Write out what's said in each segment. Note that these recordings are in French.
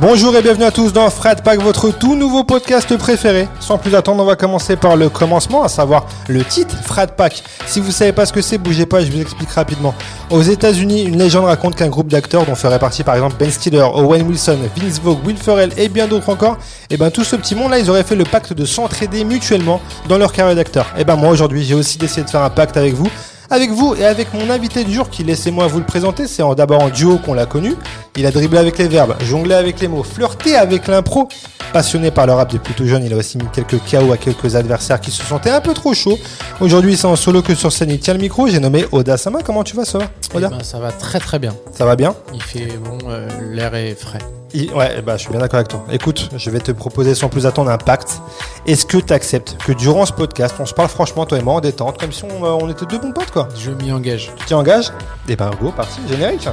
Bonjour et bienvenue à tous dans Frat Pack, votre tout nouveau podcast préféré. Sans plus attendre, on va commencer par le commencement, à savoir le titre Frat Pack. Si vous savez pas ce que c'est, bougez pas, je vous explique rapidement. Aux États-Unis, une légende raconte qu'un groupe d'acteurs dont ferait partie par exemple Ben Stiller, Owen Wilson, Vince Vogue, Will Ferrell et bien d'autres encore, et ben tout ce petit monde là, ils auraient fait le pacte de s'entraider mutuellement dans leur carrière d'acteur. Et ben moi aujourd'hui, j'ai aussi décidé de faire un pacte avec vous avec vous et avec mon invité du jour qui, laissez-moi vous le présenter, c'est d'abord en duo qu'on l'a connu. Il a dribblé avec les verbes, jonglé avec les mots, flirté avec l'impro. Passionné par le rap depuis tout jeune, il a aussi mis quelques KO à quelques adversaires qui se sentaient un peu trop chauds. Aujourd'hui, c'est en solo que sur scène, il tient le micro. J'ai nommé Oda Sama. Comment tu vas, ça va eh ben, Ça va très très bien. Ça va bien? Il fait bon, euh, l'air est frais. Ouais, bah, je suis bien d'accord avec toi. Écoute, je vais te proposer sans plus attendre un pacte. Est-ce que tu acceptes que durant ce podcast, on se parle franchement, toi et moi, en détente, comme si on, euh, on était deux bons potes, quoi? Je m'y engage. Tu t'y engages? Eh ben, go, parti, générique.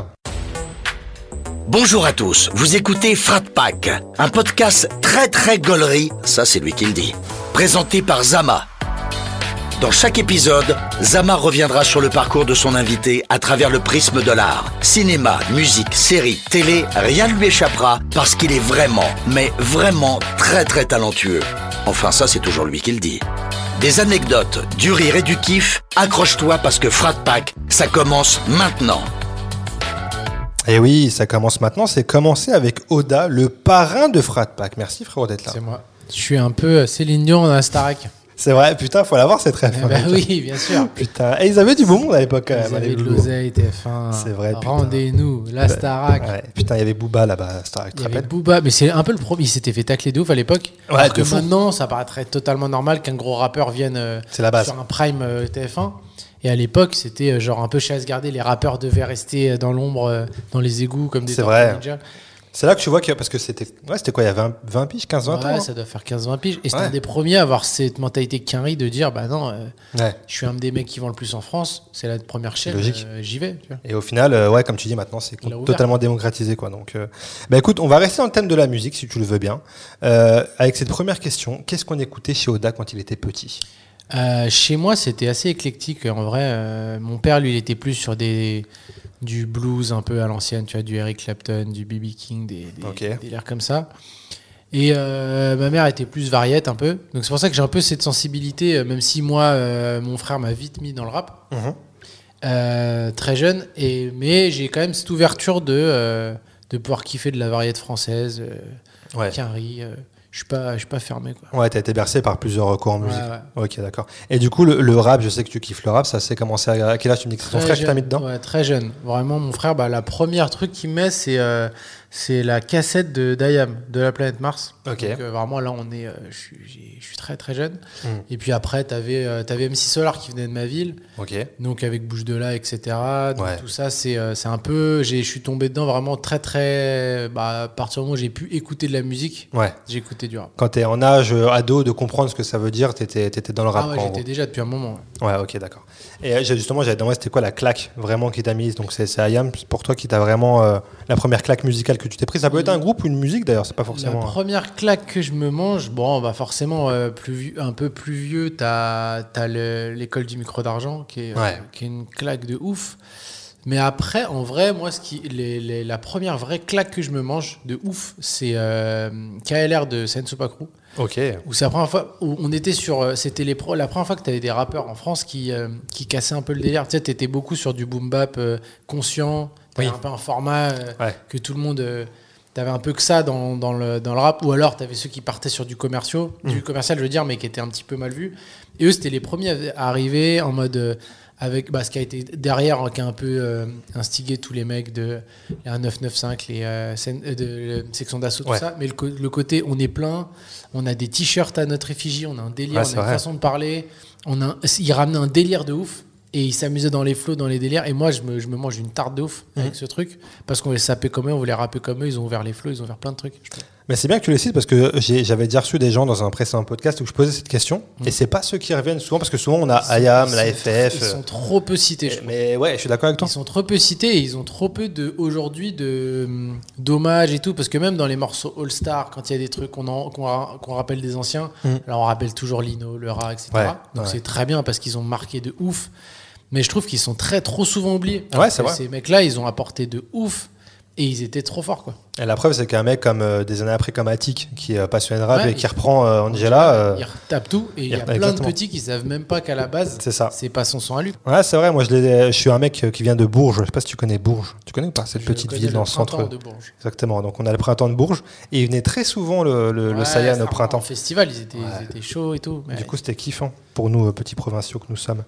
Bonjour à tous, vous écoutez Frat Pack, un podcast très très gaulerie, ça c'est lui qui le dit, présenté par Zama. Dans chaque épisode, Zama reviendra sur le parcours de son invité à travers le prisme de l'art. Cinéma, musique, série, télé, rien ne lui échappera parce qu'il est vraiment, mais vraiment très très talentueux. Enfin ça c'est toujours lui qui le dit. Des anecdotes, du rire et du kiff, accroche-toi parce que Frat Pack, ça commence maintenant. Et eh oui, ça commence maintenant. C'est commencé avec Oda, le parrain de Frat Pack. Merci frérot d'être là. C'est moi. Je suis un peu Céline Dion dans Starac. C'est vrai, putain, faut l'avoir cette rêve. Eh ben oui, bien sûr. Putain, et ils avaient du beau monde à l'époque. Ils avaient de l'oseille, TF1. C'est vrai. Rendez-nous, la Starac. Ouais, putain, il y avait Booba là-bas, Starac. Il y avait Booba, mais c'est un peu le problème. Il s'était fait tacler de ouf à l'époque. Ouais, alors que maintenant, ça paraîtrait totalement normal qu'un gros rappeur vienne euh, la base. sur un prime euh, TF1. Et à l'époque, c'était euh, genre un peu chasse gardée. Les rappeurs devaient rester euh, dans l'ombre, euh, dans les égouts, comme des C'est vrai. C'est là que tu vois que, parce que c'était, ouais, c'était quoi, il y a 20, 20 piges, 15, 20 ouais, ans hein ça doit faire 15-20 piges. Et c'était un des premiers à avoir cette mentalité quinri de dire, bah non, ouais. je suis un des mecs qui vend le plus en France, c'est la première chaîne, j'y vais. Tu vois. Et au final, ouais, comme tu dis, maintenant, c'est totalement démocratisé, quoi. Donc, bah écoute, on va rester dans le thème de la musique, si tu le veux bien. avec cette première question, qu'est-ce qu'on écoutait chez Oda quand il était petit? Euh, chez moi, c'était assez éclectique. En vrai, euh, mon père, lui, il était plus sur des du blues un peu à l'ancienne, tu vois, du Eric Clapton, du BB King, des, des, okay. des airs comme ça. Et euh, ma mère était plus variette un peu. Donc c'est pour ça que j'ai un peu cette sensibilité, même si moi, mon frère m'a vite mis dans le rap, -hmm. très jeune. Et, mais j'ai quand même cette ouverture de, de pouvoir kiffer de la variété française, ouais. Quinry je suis pas, je suis pas fermé. Quoi. Ouais, t'as été bercé par plusieurs courants ouais, musique. Ouais. Ok, d'accord. Et du coup, le, le, rap, je sais que tu kiffes le rap, ça s'est commencé à, à quel âge Tu me dis que c'est ton frère jeune, qui t'a mis dedans? Ouais, très jeune. Vraiment, mon frère, bah, la première truc qu'il met, c'est euh, c'est la cassette de Dayam, de la planète Mars. Donc, euh, vraiment, là, on est, euh, je suis, très très jeune. Mm. Et puis après, t'avais euh, avais MC Solar qui venait de ma ville. Donc avec Bouche de là, etc. Donc ouais. tout ça, c'est c'est un peu, je suis tombé dedans vraiment très très. Bah, à partir du moment où j'ai pu écouter de la musique, ouais. j'ai écouté du rap. Quand t'es en âge ado de comprendre ce que ça veut dire, t'étais étais dans le rap. Ah ouais, j'étais déjà depuis un moment. Ouais, ok, d'accord. Et justement, j'avais demandé c'était quoi la claque vraiment qui t'a mise. Donc c'est Ayam pour toi qui t'a vraiment euh, la première claque musicale que tu t'es prise. Ça peut être un groupe ou une musique d'ailleurs, c'est pas forcément. La première claque que je me mange, bon, bah forcément euh, plus un peu plus vieux, t'as as l'école du micro d'argent qui, est, ouais. euh, qui est une claque de ouf. Mais après, en vrai, moi, ce qui, les, les, la première vraie claque que je me mange de ouf, c'est euh, KLR de Senso Crew. Ok. Où c'est la première fois où on était sur. C'était les pro, la première fois que tu avais des rappeurs en France qui, euh, qui cassaient un peu le délire. Tu sais, tu étais beaucoup sur du boom bap euh, conscient. Oui. un peu un format euh, ouais. que tout le monde. T'avais un peu que ça dans, dans, le, dans le rap, ou alors t'avais ceux qui partaient sur du commercial, mmh. du commercial, je veux dire, mais qui était un petit peu mal vu. Et eux, c'était les premiers à arriver en mode euh, avec bah, ce qui a été derrière, hein, qui a un peu euh, instigé tous les mecs de les 995, les euh, de, de, section d'assaut, ouais. tout ça. Mais le, le, côté, on est plein, on a des t-shirts à notre effigie, on a un délire, ouais, on a une vrai. façon de parler, on a, ils ramenaient un délire de ouf. Et ils s'amusaient dans les flots, dans les délires. Et moi, je me, je me mange une tarte de ouf mmh. avec ce truc. Parce qu'on voulait saper comme eux, on voulait rapper comme eux. Ils ont ouvert les flots, ils ont ouvert plein de trucs. Mais c'est bien que tu les cites parce que j'avais déjà reçu des gens dans un précédent podcast où je posais cette question. Mmh. Et c'est pas ceux qui reviennent souvent parce que souvent on a IAM, la FF. Ils sont trop peu cités. Je mais ouais, je suis d'accord avec toi. Ils sont trop peu cités et ils ont trop peu de aujourd'hui de d'hommages et tout. Parce que même dans les morceaux All Star, quand il y a des trucs qu'on qu qu rappelle des anciens, mmh. alors on rappelle toujours Lino, le rat, etc. Ouais, Donc ouais. c'est très bien parce qu'ils ont marqué de ouf mais je trouve qu'ils sont très trop souvent oubliés. Ouais, c'est vrai. Ces mecs-là, ils ont apporté de ouf. Et ils étaient trop forts, quoi. Et la preuve, c'est qu'un mec comme euh, des années après, comme Attic, qui est passionné de rap Ouais, et qui reprend euh, Angela. euh, Il retape tout. Et il y a plein exactement. de petits qui savent même pas qu'à la base, C'est ça. c'est pas son son à lui. Ouais, c'est vrai. Moi, je, suis un mec euh, qui vient de Bourges. Je sais pas si tu connais Bourges. Tu connais ou pas cette Je petite ville dans le printemps centre de Bourges. Exactement. Donc, on a le printemps de Bourges et il venait très souvent le, le, Ouais, c'est au un- printemps. En festival, ils étaient, Ouais. ils étaient chauds et tout. Du coup, c'était kiffant pour nous, euh, petits provinciaux que nous sommes.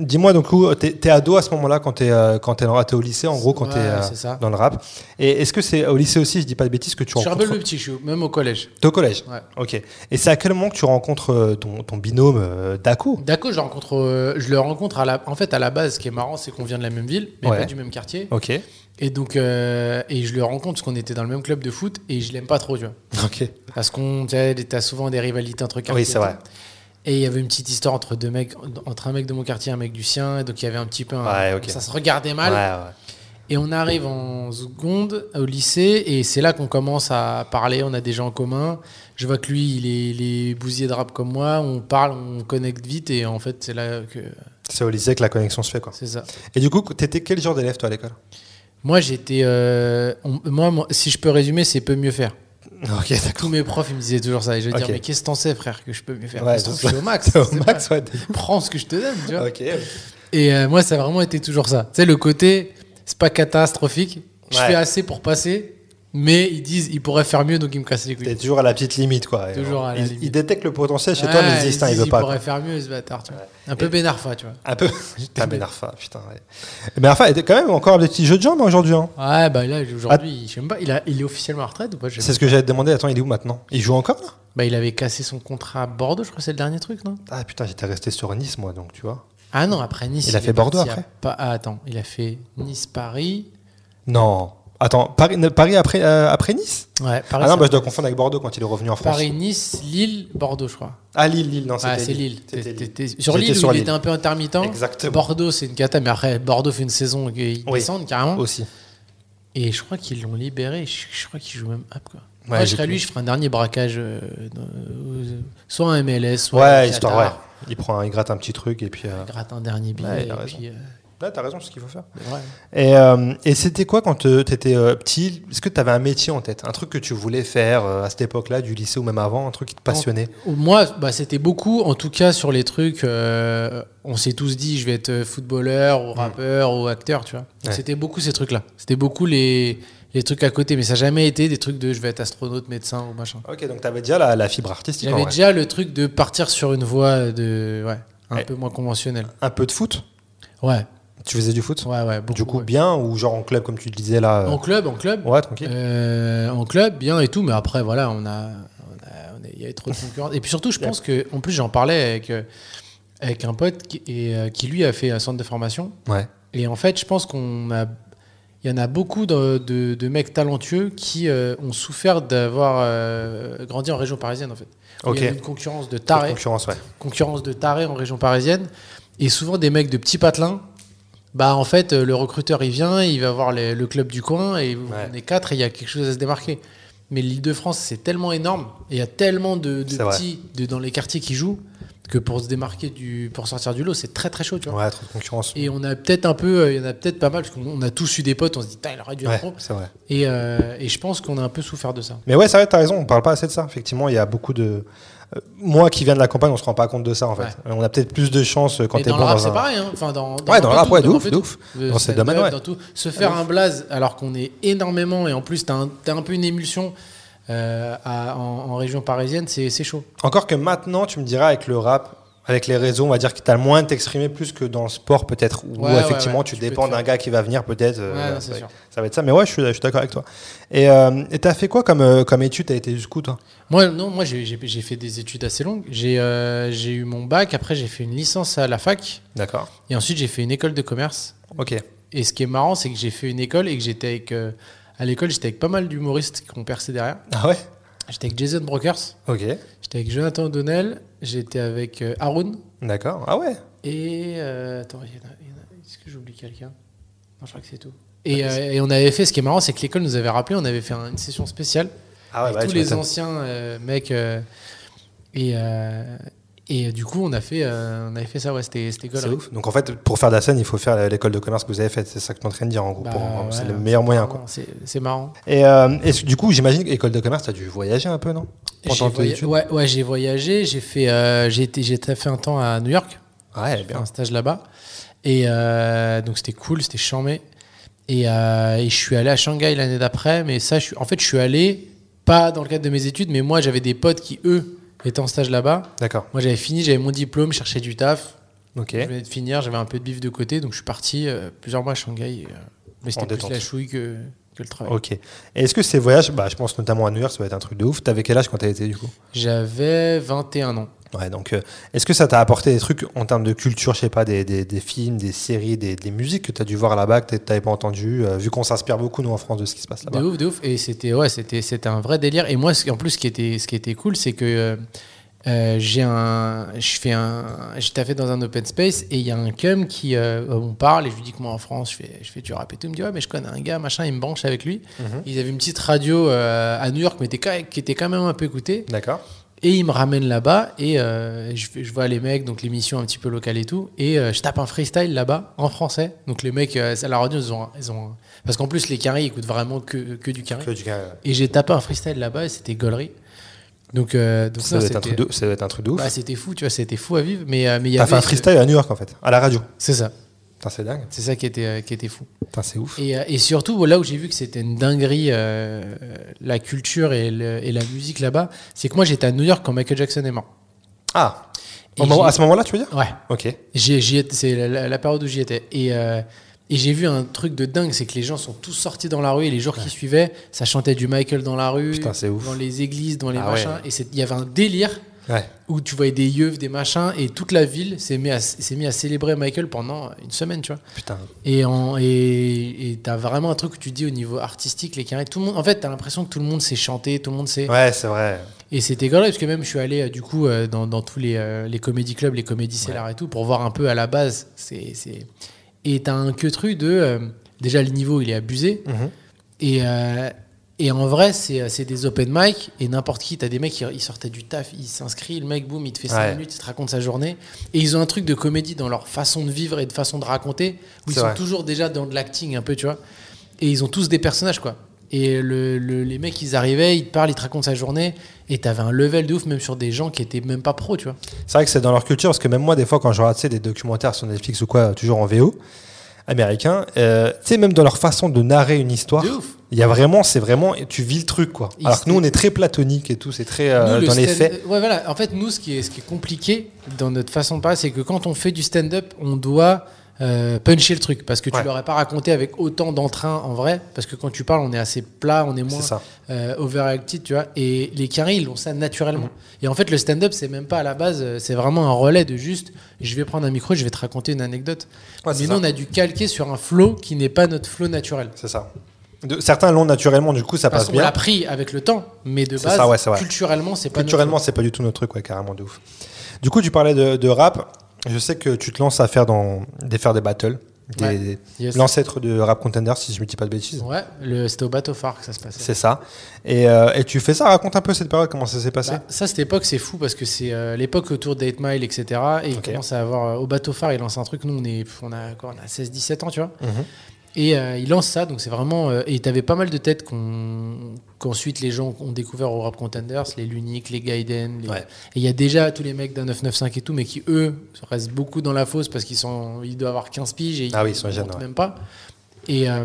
Dis-moi, donc, où t'es t'es ado à ce moment-là quand t'es dans- t'es au lycée, en gros, quand t'es c'est ça. Dans le rap. Et est-ce que c'est au lycée aussi, je dis pas de bêtises, que tu je suis un peu rencontres le petit chou, même au collège. T'es au collège Ouais. Ok. Et c'est à quel moment que tu rencontres euh, ton, ton binôme euh, Daco Daco, je le rencontre, euh, je le rencontre à la, en fait à la base. Ce qui est marrant, c'est qu'on vient de la même ville, mais Ouais. pas du même quartier. Ok. Et donc, euh, et je le rencontre parce qu'on était dans le même club de foot et je l'aime pas trop, tu vois. Ok. Parce qu'on, t'as souvent des rivalités entre quartiers. Oui, c'est vrai. Et il y avait une petite histoire entre deux mecs, entre un mec de mon quartier et un mec du sien. Et donc il y avait un petit peu, un- Ouais, ok. ça se regardait mal. Ouais, ouais. Et on arrive en seconde au lycée et c'est là qu'on commence à parler. On a des gens en commun. Je vois que lui, il est, il est bousillé de rap comme moi. On parle, on connecte vite et en fait, c'est là que C'est au lycée que la connexion se fait, quoi. c'est ça. Et du coup, t'étais quel genre d'élève, toi, à l'école? Moi, j'étais. euh, moi, moi, si je peux résumer, c'est peut mieux faire. Tous mes profs, ils me disaient toujours ça. Et je Ok. dire, mais qu'est-ce que t'en sais, frère, que je peux mieux faire? Ouais, trouve, je suis au max? Au max, ouais. Prends ce que je te donne, tu vois. Et euh, moi, ça a vraiment été toujours ça. Tu sais, le côté, c'est pas catastrophique. Je Ouais. fais assez pour passer, mais ils disent, ils pourraient faire mieux, donc ils me cassent les couilles. T'es toujours à la petite limite, quoi. Toujours à la ils, limite. ils détectent le potentiel chez toi, mais ils se disent, il veut pas. quoi. pourrait faire mieux, ce bâtard, tu vois. Un peu Benarfa, tu vois. Un peu. Putain, Benarfa, putain, ouais. Benarfa était quand même encore des petits jeux de jambes hein, aujourd'hui. hein. Ouais, bah là, aujourd'hui, je sais même pas, il, a, il est officiellement à retraite ou pas C'est ce que j'allais te demander. Attends, il est où maintenant? Il joue encore? Là Bah, il avait cassé son contrat à Bordeaux, je crois c'est le dernier truc, non? Ah putain, j'étais resté sur Nice, moi, donc tu vois. Ah non, après Nice. Il a fait Bordeaux après ah, Attends, il a fait Nice-Paris. Non. Attends, Paris, Paris après, euh, après Nice Ouais, Paris. Ah non, bah, je dois confondre avec Bordeaux quand il est revenu en France. Paris, Nice, Lille, Bordeaux, je crois. Ah, Lille, Lille, non, c'était Ah, c'est Lille. Lille. Sur Lille, où sur il Lille. était un peu intermittent. Exactement. Bordeaux, c'est une cata, mais après, Bordeaux fait une saison et ils Oui. descendent carrément. Aussi. Et je crois qu'ils l'ont libéré. Je, je crois qu'il joue même up, quoi. Ouais, Moi, je serais lui, je ferais un dernier braquage, euh, dans- euh, soit un MLS, soit Ouais, un histoire, ouais. Il prend, un- il gratte un petit truc et puis. euh, Gratte un dernier billet. Ouais, il et raison. puis, euh, Là, t'as raison, c'est ce qu'il faut faire. Et, euh, et c'était quoi quand tu étais petit? Est-ce que tu avais un métier en tête? Un truc que tu voulais faire euh, à cette époque-là, du lycée ou même avant? Un truc qui te passionnait? Moi, bah, c'était beaucoup, en tout cas sur les trucs, euh, on s'est tous dit, je vais être footballeur ou rappeur ou acteur, tu vois. Ouais. C'était beaucoup ces trucs-là. C'était beaucoup les, les trucs à côté, mais ça n'a jamais été des trucs de je vais être astronaute, médecin ou machin. Ok, donc tu avais déjà la, la fibre artistique. J'avais déjà le truc de partir sur une voie de, ouais, un Ouais. peu moins conventionnelle. Un peu de foot? Ouais, Tu faisais du foot? Ouais, ouais. Beaucoup, Du coup, ouais. bien ou genre en club, comme tu le disais là euh, En club, en club. Ouais, tranquille. Euh, en club, bien et tout, mais après, voilà, on a, il y avait trop de concurrence. Et puis surtout, je pense que, en plus, j'en parlais avec, euh, avec un pote qui, et, qui lui a fait un centre de formation. Ouais. Et en fait, je pense qu'on a, il y en a beaucoup de, de- de mecs talentueux qui euh, ont souffert d'avoir euh, grandi en région parisienne, en fait. Il y avait une concurrence de tarés, concurrence, ouais. concurrence de tarés en région parisienne, et souvent des mecs de petits patelins. Bah en fait, euh, le recruteur il vient, il va voir les- le club du coin et on est quatre et il y a quelque chose à se démarquer. Mais l'Île-de-France c'est tellement énorme et il y a tellement de, petits dans les quartiers qui jouent que pour se démarquer du, pour sortir du lot c'est très très chaud, tu vois. Ouais, trop de concurrence. Et on a peut-être un peu, euh, il y en a peut-être pas mal parce qu'on a tous eu des potes, on se dit, il aurait dû Ouais, c'est vrai. Et, euh, et je pense qu'on a un peu souffert de ça. Mais ouais, c'est vrai, t'as raison, on parle pas assez de ça. Effectivement, il y a beaucoup de. euh, Moi qui viens de la campagne, on se rend pas compte de ça en fait. Ouais. On a peut-être plus de chance quand t'es dans bon le rap, dans c'est un. pareil. Hein. Enfin, dans, Ouais, dans le rap, tout, ouais, de dans ouf, de ouf. Euh, Dans ces domaines, ouais. dans tout. Se faire un blaze alors qu'on est énormément et en plus, t'as un, t'as un peu une émulsion euh, à- en, en région parisienne, c'est chaud. Encore que maintenant, tu me diras avec le rap, avec les réseaux, on va dire que t'as le moins de t'exprimer plus que dans le sport peut-être, où Ouais, effectivement ouais, tu, tu dépends d'un gars qui va venir peut-être. euh, ça, va- sûr. ça va être ça. Mais ouais, je suis, je suis d'accord avec toi. Et euh, et t'as fait quoi comme, euh, comme étude? T'as été jusqu'où toi? Moi, non, moi j'ai fait des études assez longues. J'ai eu mon bac, après j'ai fait une licence à la fac D'accord. et ensuite j'ai fait une école de commerce. Ok. Et ce qui est marrant, c'est que j'ai fait une école et que j'étais avec. À l'école, j'étais avec pas mal d'humoristes qui ont percé derrière. Ah ouais? J'étais avec Jason Brokers, Ok. j'étais avec Jonathan O'Donnell, j'étais avec euh, Haroun. D'accord. Ah ouais? Et. euh, attends, il y en a- il y en a- est-ce que j'oublie quelqu'un? Non, je crois que c'est tout. Et, euh, et on avait fait, ce qui est marrant, c'est que l'école nous avait rappelé, on avait fait un- une session spéciale Ah ouais, avec bah, tous tu les m'étonnes. anciens euh, mecs. euh, et, euh, Et euh, du coup, on a fait, euh, on avait fait ça, ouais, c'était C'est gaulerie. ouf. Donc en fait, pour faire de la scène, il faut faire l'école de commerce que vous avez faite. C'est ça que tu es en train de dire en gros. Bah, c'est le meilleur moyen. Quoi. marrant, C'est c'est marrant. Et, euh, et du coup, j'imagine qu'école de commerce, tu as dû voyager un peu, non? Études ouais, ouais, j'ai voyagé, j'ai fait, euh, j'ai fait un temps à New York. Ouais, bien. un stage là-bas. Et donc c'était cool, c'était charmé. Et, et je suis allé à Shanghai l'année d'après. Mais ça, je suis, en fait, je suis allé, pas dans le cadre de mes études, mais moi, j'avais des potes qui, eux, étaient en stage là-bas. D'accord. Moi, j'avais fini, j'avais mon diplôme, je cherchais du taf. Ok. Je venais de finir, j'avais un peu de bif de côté. Donc je suis parti euh, plusieurs mois à Shanghai. euh, mais c'était plus détente. la chouille que, que le travail. Ok. Et est-ce que ces voyages, bah, je pense notamment à New York, ça va être un truc de ouf. T'avais quel âge quand t'as été du coup? J'avais 21 ans. Ouais, donc euh, est-ce que ça t'a apporté des trucs en termes de culture, je sais pas, des, des, des films, des séries, des, des musiques que t'as dû voir là-bas, que t'avais pas entendu, euh, vu qu'on s'inspire beaucoup nous en France de ce qui se passe De là-bas ouf, de ouf. Et c'était ouais, c'était c'était un vrai délire. Et moi, en plus, ce qui était ce qui était cool, c'est que euh, euh, j'ai un, je fais un, j'ai taffé dans un open space et il y a un cum qui, on parle et je lui dis que moi en France, je fais, je fais du rap et tout. Il me dit ouais, mais je connais un gars, machin, il me branche avec lui. Ils avaient une petite radio à New York, mais qui était quand même un peu écoutée. D'accord. Et il me ramène là-bas et euh, je, vois les mecs, donc l'émission un petit peu locale et tout. Et euh, je tape un freestyle là-bas en français. Donc les mecs euh, à la radio, ils ont, ils ont parce qu'en plus les carrés ils écoutent vraiment que, que du carré. Que du euh, Et j'ai tapé un freestyle là-bas et c'était gaulerie. Donc, donc ça, doit être un truc de, ça doit être un truc de ouf. bah, c'était fou, tu vois, c'était fou à vivre. Mais mais y T'as fait un freestyle à New York en fait, à la radio. C'est ça, c'est dingue. c'est ça qui était euh, qui était fou. Putain, c'est ouf. Et, euh, et surtout là où j'ai vu que c'était une dinguerie, euh, la culture et, le- et la musique là-bas, c'est que moi j'étais à New York quand Michael Jackson est mort. Ah Et moment- j'ai- À ce moment-là, tu veux dire? Ouais. Ok. C'est la, la- période où j'y étais. Et, euh, et j'ai vu un truc de dingue, c'est que les gens sont tous sortis dans la rue et les jours qui suivaient, ça chantait du Michael dans la rue, Putain, dans les églises, dans les Ah machins. ouais. Et il y avait un délire Ouais. où tu voyais des yeux, des machins, et toute la ville s'est mis, à- s'est mis à célébrer Michael pendant une semaine, tu vois. Putain. Et en- et et t'as vraiment un truc où tu dis au niveau artistique, les carrés, tout le monde, en fait, t'as l'impression que tout le monde sait chanter, tout le monde sait. Ouais, c'est vrai. Et c'était grave parce que même je suis allé euh, du coup euh, dans, dans tous les, euh, les comédie clubs, les comédies Cellar et tout pour voir un peu à la base. C'est, c'est... Et t'as un que truc de. euh, déjà, le niveau il est abusé. Mhm. Et, euh, et en vrai, c'est, euh, c'est des open mic et n'importe qui. T'as des mecs qui ils sortaient du taf, ils s'inscrivent, le mec, boum, il te fait 5 Ouais. minutes, il te raconte sa journée. Et ils ont un truc de comédie dans leur façon de vivre et de façon de raconter où ils sont toujours déjà dans de l'acting un peu, tu vois. Et ils ont tous des personnages, quoi. Et le, le- les mecs, ils arrivaient, ils te parlent, ils te racontent sa journée. Et t'avais un level de ouf, même sur des gens qui étaient même pas pros, tu vois. C'est vrai que c'est dans leur culture, parce que même moi, des fois, quand je regarde des documentaires sur Netflix ou quoi, toujours en VO, américain, euh, tu sais, même dans leur façon de narrer une histoire, il y a vraiment, c'est vraiment, tu vis le truc, quoi. Il Alors que nous, on est très platonique et tout, c'est très euh, Nous, le dans les faits. Ouais, voilà. En fait, nous, ce qui est, ce qui est compliqué dans notre façon de parler, c'est que quand on fait du stand-up, on doit euh, puncher le truc. Parce que tu Ouais. l'aurais pas raconté avec autant d'entrain en vrai. Parce que quand tu parles, on est assez plat, on est moins C'est ça. euh, overacted, tu vois. Et les carrés, ils ont ça naturellement. Mm. Et en fait, le stand-up, c'est même pas à la base, euh, c'est vraiment un relais de juste, je vais prendre un micro, je vais te raconter une anecdote. Ouais, Mais ça. nous, on a dû calquer sur un flow qui n'est pas notre flow naturel. C'est ça. De- certains l'ont naturellement, du coup, ça Parce passe qu'on l'a bien. pris avec le temps, mais de base, ça, ouais, culturellement, c'est pas Culturellement, c'est pas du tout notre truc, ouais, carrément de ouf. Du coup, tu parlais de, de rap. Je sais que tu te lances à faire, dans, des, faire des battles. Ouais. Yes. L'ancêtre de Rap Contender, si je ne dis pas de bêtises. Ouais, c'était au bateau phare que ça se passait. C'est ça. Et, euh, et tu fais ça, raconte un peu cette période, comment ça s'est passé Bah, ça, cette époque, c'est fou parce que c'est euh, l'époque autour d'Eight Mile, etc. Et il Ok. commence à avoir. euh, au bateau phare, il lance un truc. Nous, on, est, on a, a 16-17 ans, tu vois. Mhm. Et euh, il lance ça, donc c'est vraiment. euh, et t'avais pas mal de têtes qu'on- qu'ensuite les gens ont découvert au Rap Contenders, les Lunique, les Gaiden. les- Ouais. Et il y a déjà tous les mecs d'un 995 et tout, mais qui eux restent beaucoup dans la fosse parce qu'ils sont, ils doivent avoir 15 piges et Ah oui, ils sont jeunes, ouais. même pas. Et, euh,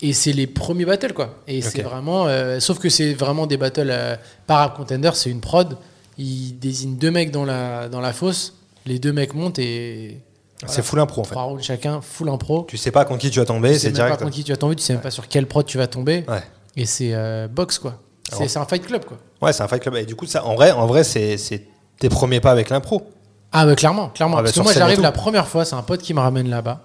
et c'est les premiers battles, quoi. Et c'est vraiment. euh, sauf que c'est vraiment des battles euh, par Rap Contenders, c'est une prod. Ils désignent deux mecs dans la, dans la fosse, les deux mecs montent et. C'est full impro, en fait. Trois rounds chacun, full impro. Tu sais pas contre qui tu vas tomber, Tu sais c'est direct. pas contre qui tu vas tomber, tu sais même pas sur quelle prod tu vas tomber. Ouais. Et c'est euh, box quoi. C'est un fight club quoi. Ouais, c'est un fight club. Et du coup, ça, en vrai, en vrai c'est c'est tes premiers pas avec l'impro. Ah ouais, clairement, clairement. Ah bah, Parce que moi j'arrive la première fois, c'est un pote qui me ramène là-bas.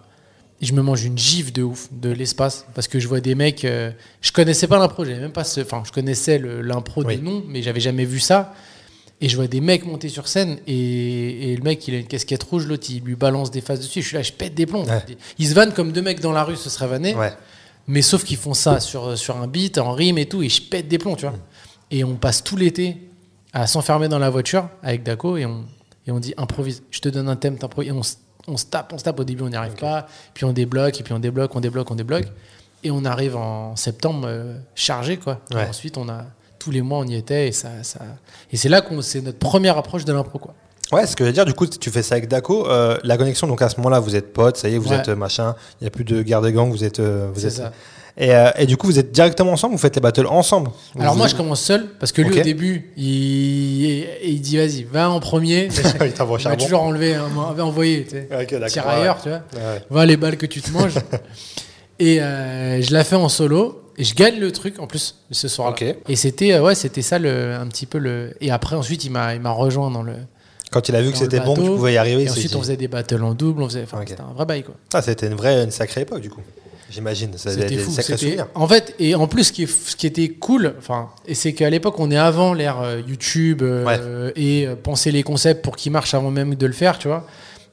Et je me mange une gifle de ouf de l'espace parce que je vois des mecs. euh, je connaissais pas l'impro, j'avais même pas ce. Enfin, je connaissais le- l'impro Oui. de nom, mais j'avais jamais vu ça. Et je vois des mecs monter sur scène et, et le mec il a une casquette rouge, l'autre il lui balance des faces dessus. Je suis là, je pète des plombs. Ouais. Ils se vannent comme deux mecs dans la rue, ce serait vanné. Ouais. Mais sauf qu'ils font ça sur, sur un beat, en rime et tout, et je pète des plombs, tu vois. Et on passe tout l'été à s'enfermer dans la voiture avec Daco et on, et on dit improvise. Je te donne un thème, t'improvises. Et on, se- on se tape, on se tape. Au début, on n'y arrive pas. Puis on débloque, et puis on débloque, on débloque, on débloque. Et on arrive en septembre euh, chargé, quoi. Et Ouais. ensuite, on a tous les mois, on y était, et ça, ça... et c'est là qu'on c'est notre première approche de l'impro, quoi. Ouais, ce que je veux dire, du coup, tu fais ça avec Daco. euh, la connexion, donc à ce moment-là, vous êtes potes, ça y est, vous Ouais. êtes euh, machin, il n'y a plus de guerre de gang, vous êtes. euh, vous êtes ça. Et, euh, et du coup, vous êtes directement ensemble, vous faites les battles ensemble? Alors Vous- moi, je commence seul parce que lui, au début, il, il dit vas-y, va en premier. Il t'envoie au Il m'a toujours enlevé, hein, envoyé. Tu sais. Tire ouais. ailleurs, tu vois. Ouais. Va les balles que tu te manges. et euh, je la fais en solo. Et je gagne le truc en plus ce soir-là. Ok. Et c'était euh, ouais, c'était ça le, un petit peu le. Et après ensuite, il m'a il m'a rejoint dans le. Quand il a vu que c'était bon, que tu pouvais y arriver, Et ensuite, dit- on faisait des battles en double. On faisait. Enfin, c'était un vrai bail quoi. Ah, c'était une vraie, une sacrée époque, du coup. J'imagine. Ça C'était des fou. sacrés souvenirs. En fait, et en plus, ce qui, est- ce qui était cool, enfin, et c'est qu'à l'époque, on est avant l'ère euh, YouTube euh, et euh, penser les concepts pour qu'ils marchent avant même de le faire, tu vois.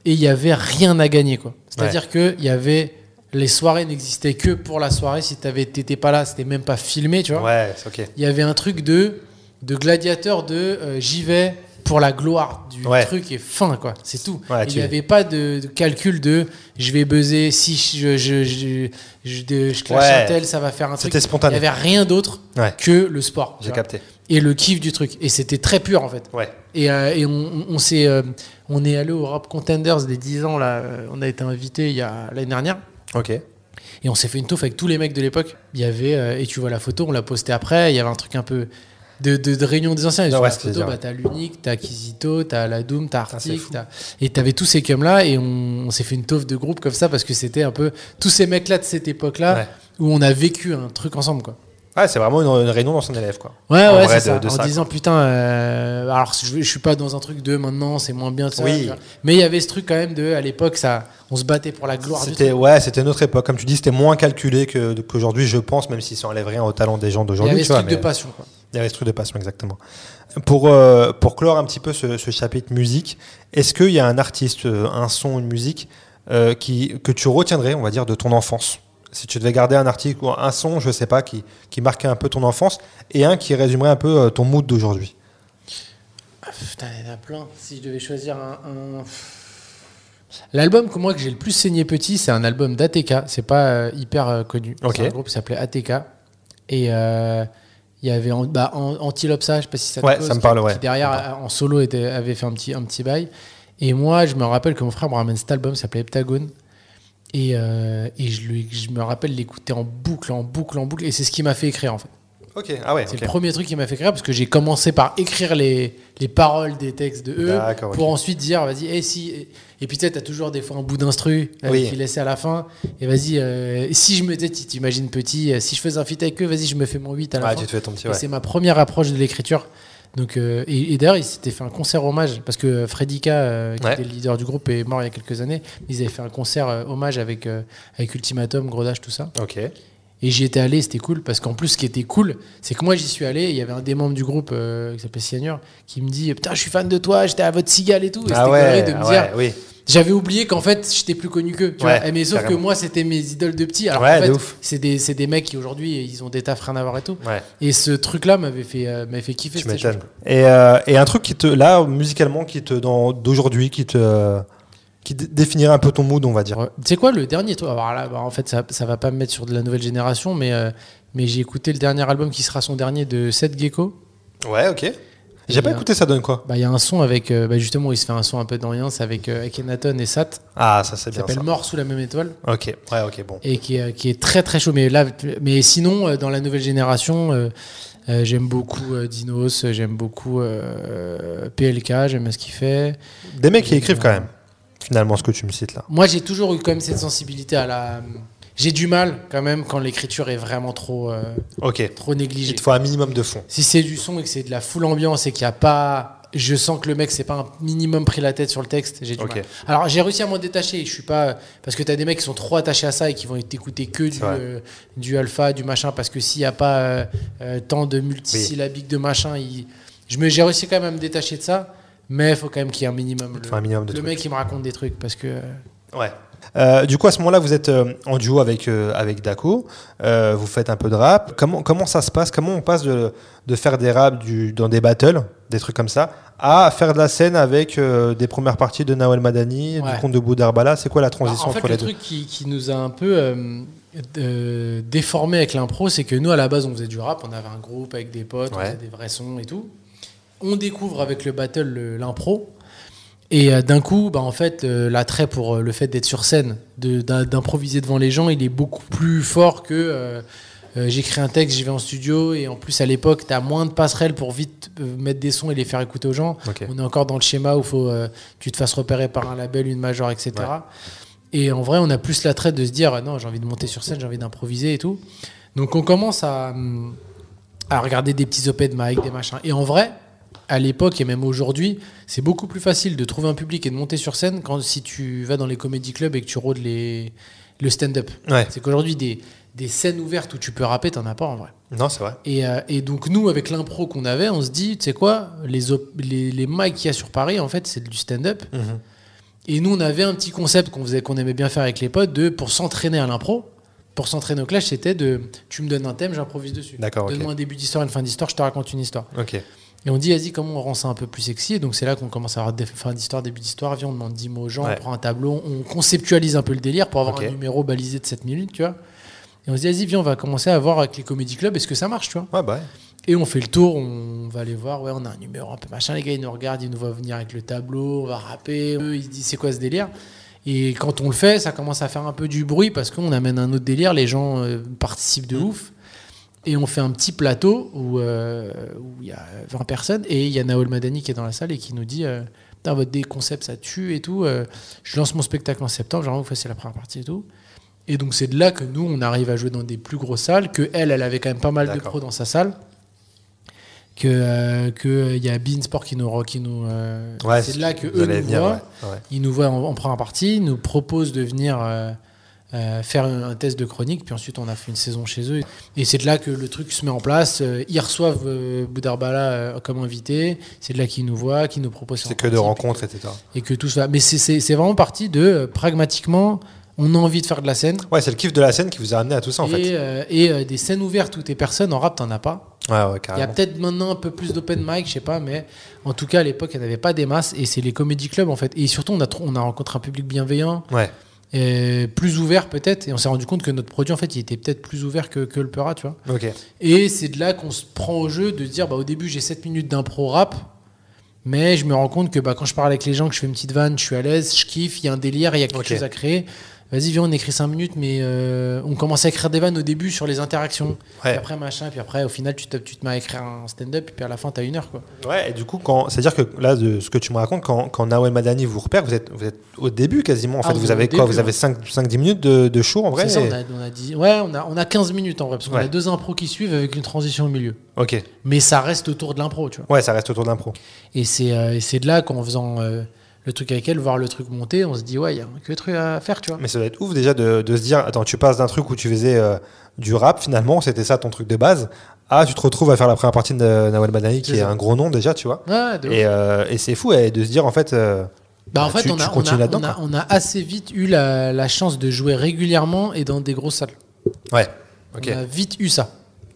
Et il y avait rien à gagner, quoi. C'est-à-dire que il y avait les soirées n'existaient que pour la soirée. Si t'avais, t'étais pas là, c'était même pas filmé, tu vois. Ouais, ok. Il y avait un truc de de gladiateur de euh, j'y vais pour la gloire du Ouais. truc et fin quoi c'est tout Ouais, il n'y avait pas de, de calcul de je vais buzzer si je je je, je, je clash Ouais. un tel ça va faire un truc C'était spontané. il n'y avait rien d'autre que le sport J'ai capté. et le kiff du truc et c'était très pur en fait Ouais. et, euh, et on, on- s'est euh, on est allé au Rap Contenders des 10 ans là on a été invité il y a l'année dernière Ok. et on s'est fait une touffe avec tous les mecs de l'époque. Il y avait, euh, et tu vois la photo, on l'a postée après, il y avait un truc un peu de, de, de réunion des anciens. Et Ah ouais, la photo, bah, t'as l'Unique, t'as Kizito, t'as la Doom, t'as Arctic, et t'avais tous ces cums là et on, on s'est fait une toffe de groupe comme ça parce que c'était un peu tous ces mecs là de cette époque là Ouais. où on a vécu un truc ensemble quoi. Ouais, c'est vraiment une, une réunion dans son élève, quoi. Ouais, En ouais, c'est ça. de en ça, disant putain, euh, alors je, je suis pas dans un truc de maintenant c'est moins bien, ça, Oui. mais il y avait ce truc quand même de à l'époque ça, on se battait pour la gloire du C'était truc. ouais, c'était notre époque. Comme tu dis, c'était moins calculé que qu'aujourd'hui, je pense, même si ça enlève rien au talent des gens Il y d'aujourd'hui. avait ce vois, truc de mais- passion quoi. Il y avait ce truc de passion, exactement. Pour, euh, pour clore un petit peu ce, ce chapitre musique, est-ce qu'il y a un artiste, euh, un son, une musique euh, qui, que tu retiendrais, on va dire, de ton enfance? Si tu devais garder un article ou un son, je sais pas, qui, qui marquait un peu ton enfance, et un qui résumerait un peu euh, ton mood d'aujourd'hui. Ah, Putain, il y en a plein. Si je devais choisir un. un- L'album que moi que j'ai le plus saigné petit, c'est un album d'ATK. C'est pas euh, hyper euh, connu. Ok. C'est un groupe qui s'appelait ATK. Et euh, il y avait en, bah, en- Antilopsa, je sais pas si ça te Ouais, cause, ça me parle, qui ouais. derrière, Ça en solo, était, avait fait un petit, un petit bail. Et moi, je me rappelle que mon frère me ramène cet album, ça s'appelait Heptagone. Et, euh, et je, lui, je me rappelle l'écouter en boucle, en boucle, en boucle. Et c'est ce qui m'a fait écrire, en fait. Ok, ah ouais, C'est le premier truc qui m'a fait écrire parce que j'ai commencé par écrire les, les paroles des textes de eux pour ensuite dire vas-y et si et, et puis tu sais t'as toujours des fois un bout d'instru euh, Oui. qui laissait à la fin et vas-y euh, si je me tu sais, tu t'imagines petit si je faisais un feat avec eux vas-y je me fais mon 8 à la fin tu te fais ton petit. Ouais. c'est ma première approche de l'écriture donc euh, et, et d'ailleurs ils s'étaient fait un concert hommage parce que Fredika euh, qui Ouais. était le leader du groupe est mort il y a quelques années ils avaient fait un concert euh, hommage avec euh, avec Ultimatum Grodage tout ça Ok. et j'y étais allé, c'était cool, parce qu'en plus, ce qui était cool, c'est que moi, j'y suis allé, il y avait un des membres du groupe euh, qui s'appelait Seigneur, qui me dit Putain, je suis fan de toi, j'étais à votre cigale et tout. Et Ah c'était ouais, de me ah dire ouais, oui. J'avais oublié qu'en fait, j'étais plus connu qu'eux. tu Ouais, vois. Et Mais sauf carrément. que moi, c'était mes idoles de petit. Alors Ouais, en fait, c'est des, c'est des mecs qui aujourd'hui, ils ont des tafs rien à voir et tout. Ouais. Et ce truc-là m'avait fait, euh, m'avait fait kiffer. Tu m'étonnes. Et, euh, et un truc qui te, là, musicalement, qui te, dans, d'aujourd'hui, qui te, qui dé- définirait un peu ton mood, on va dire. Sais quoi, le dernier Alors là, bah, en fait, ça, ça va pas me mettre sur de la nouvelle génération, mais, euh, mais j'ai écouté le dernier album qui sera son dernier de Seth Gecko. Ouais, ok. J'ai pas bien. écouté, ça donne quoi Bah, il y a un son avec, euh, bah, justement, il se fait un son un peu dans c'est avec euh, Akhenaton et Sat, Ah, ça c'est bien s'appelle. Mort sous la même étoile, Ok, ouais, ok, bon. et qui, est- qui est très très chaud. Mais, là, mais sinon, euh, dans la nouvelle génération, euh, euh, j'aime beaucoup euh, Dinos, j'aime beaucoup euh, PLK, j'aime ce qu'il fait. Des mecs qui écrivent quand même, finalement, ce que tu me cites là. Moi, j'ai toujours eu quand même cette sensibilité à la. J'ai du mal quand même quand l'écriture est vraiment trop, euh, Ok. trop négligée. Il te faut un minimum de fond. Si c'est du son et que c'est de la full ambiance et qu'il n'y a pas. Je sens que le mec s'est pas un minimum pris la tête sur le texte, j'ai du mal. Alors j'ai réussi à m'en détacher, je suis pas. Parce que tu as des mecs qui sont trop attachés à ça et qui vont t'écouter que du, euh, du alpha, du machin, parce que s'il n'y a pas euh, tant de multisyllabiques de machin, il... j'ai réussi quand même à me détacher de ça, mais il faut quand même qu'il y ait un minimum. Il un minimum de le trucs. mec il me raconte des trucs parce que. Ouais. Euh, du coup, à ce moment-là, vous êtes euh, en duo avec, euh, avec Daco. Euh, vous faites un peu de rap. Comment, comment ça se passe? Comment on passe de, de faire des raps du, dans des battles, des trucs comme ça, à faire de la scène avec des premières parties de Nawel Madani, Ouais. du conte de Boudarbala C'est quoi la Bah, transition en fait, entre le les deux? truc qui, qui nous a un peu déformé avec l'impro, c'est que nous, à la base, on faisait du rap, on avait un groupe avec des potes, on faisait des vrais sons et tout. On découvre avec le battle le- l'impro. Et euh, d'un coup, bah, en fait, euh, l'attrait pour euh, le fait d'être sur scène, de- d'im- d'improviser devant les gens, il est beaucoup plus fort que j'écris un texte, j'y vais en studio. Et en plus, à l'époque, tu as moins de passerelles pour vite mettre des sons et les faire écouter aux gens. On est encore dans le schéma où faut tu te fasses repérer par un label, une major, etc. Ouais. Et en vrai, on a plus l'attrait de se dire non, j'ai envie de monter sur scène, j'ai envie d'improviser et tout. Donc on commence à, hum, à regarder des petits open mic, des machins. Et en vrai, à l'époque et même aujourd'hui, c'est beaucoup plus facile de trouver un public et de monter sur scène quand si tu vas dans les comédie clubs et que tu rôdes les, le stand-up. Ouais. C'est qu'aujourd'hui, des, des scènes ouvertes où tu peux rapper, t'en as pas en vrai. Non, c'est vrai. Et, euh, et donc nous, avec l'impro qu'on avait, on se dit, tu sais quoi, les, les, les mics qu'il y a sur Paris, en fait, c'est du stand-up. Mhm. Et nous, on avait un petit concept qu'on faisait, qu'on aimait bien faire avec les potes, de pour s'entraîner à l'impro, pour s'entraîner au clash, c'était de, tu me donnes un thème, j'improvise dessus. D'accord. Donne-moi un début d'histoire, une fin d'histoire, je te raconte une histoire. Ok. Et on dit, vas-y, comment on rend ça un peu plus sexy? Et donc c'est là qu'on commence à avoir des fins d'histoire, début d'histoire. Viens, on demande 10 mots aux gens, Ouais. on prend un tableau, on conceptualise un peu le délire pour avoir un numéro balisé de 7 minutes, tu vois. Et on se dit, vas-y, viens, on va commencer à voir avec les comédie clubs, est-ce que ça marche, tu vois? Ouais, bah ouais. et on fait le tour, on va aller voir, ouais, on a un numéro un peu machin. Les gars, ils nous regardent, ils nous voient venir avec le tableau, on va rapper. Eux, ils se disent, c'est quoi ce délire? Et quand on le fait, ça commence à faire un peu du bruit parce qu'on amène un autre délire, les gens euh, participent de ouf. Et on fait un petit plateau où euh, où il y a 20 personnes et il y a Naol Madani qui est dans la salle et qui nous dit euh, Putain, votre des concepts ça tue et tout. euh, je lance mon spectacle en septembre, genre vous fassiez la première partie et tout. Et donc c'est de là que nous on arrive à jouer dans des plus grosses salles, que elle, elle avait quand même pas mal de pros dans sa salle. Que euh, que euh, il y a Beansport qui nous qui nous Ouais, c'est de là que eux nous venir, voient. ouais. Ouais. Ils nous voient en, en première partie, ils nous proposent de venir euh, faire un, un test de chronique, puis ensuite on a fait une saison chez eux. Et c'est de là que le truc se met en place. Euh, ils reçoivent euh, Boudarbala euh, comme invité, c'est de là qu'ils nous voient, qu'ils nous proposent. C'est que de rencontres, etc. Et que tout ça. Mais c'est- vraiment parti de pragmatiquement, on a envie de faire de la scène. Ouais, c'est le kiff de la scène qui vous a amené à tout ça, en et fait. et, des scènes ouvertes où t'es personne en rap, t'en as pas. Ouais, ouais, Il y a peut-être maintenant un peu plus d'open mic, je sais pas, mais en tout cas à l'époque il n'y en avait pas des masses et c'est les comédie clubs en fait. Et surtout on a, on a rencontré un public bienveillant, Ouais. Et plus ouvert peut-être, et on s'est rendu compte que notre produit en fait il était peut-être plus ouvert que, que le Peura, tu vois. Et c'est de là qu'on se prend au jeu de dire bah au début j'ai 7 minutes d'impro rap, mais je me rends compte que bah, quand je parle avec les gens, que je fais une petite vanne, je suis à l'aise, je kiffe, il y a un délire, il y a quelque chose à créer. Vas-y, viens, on écrit 5 minutes, mais euh, on commence à écrire des vannes au début sur les interactions. Ouais. Puis après, machin, puis après, au final, tu te, tu te mets à écrire un stand-up, et puis à la fin, t'as une heure, quoi. Ouais, et du coup, quand, c'est-à-dire que là, de ce que tu me racontes, quand, quand Nawel Madani vous repère, vous êtes, vous êtes au début quasiment. En Ah, fait, vous avez quoi début, Vous avez 5-10 minutes de, de show en vrai ça, et- on a, on a dit, ouais, on a, on a 15 minutes en vrai, parce qu'on Ouais. a deux impros qui suivent avec une transition au milieu. Ok. Mais ça reste autour de l'impro, tu vois. Ouais, ça reste autour d'un pro. Et c'est euh, et de là qu'en faisant euh, le truc avec elle, voir le truc monter, on se dit, ouais, il y a que de trucs à faire, tu vois. Mais ça doit être ouf déjà de, de se dire attends, tu passes d'un truc où tu faisais euh, du rap finalement, c'était ça ton truc de base, à tu te retrouves à faire la première partie de Nawel Madani qui est un gros nom déjà, tu vois. Ouais, de ouf. Et, euh, et c'est fou et de se dire en fait. euh, Bah, en bah, fait, tu- on, tu a, on, a, là-dedans, on, a, on a assez vite eu la, la chance de jouer régulièrement et dans des grosses salles. Ouais. Ok. On a vite eu ça.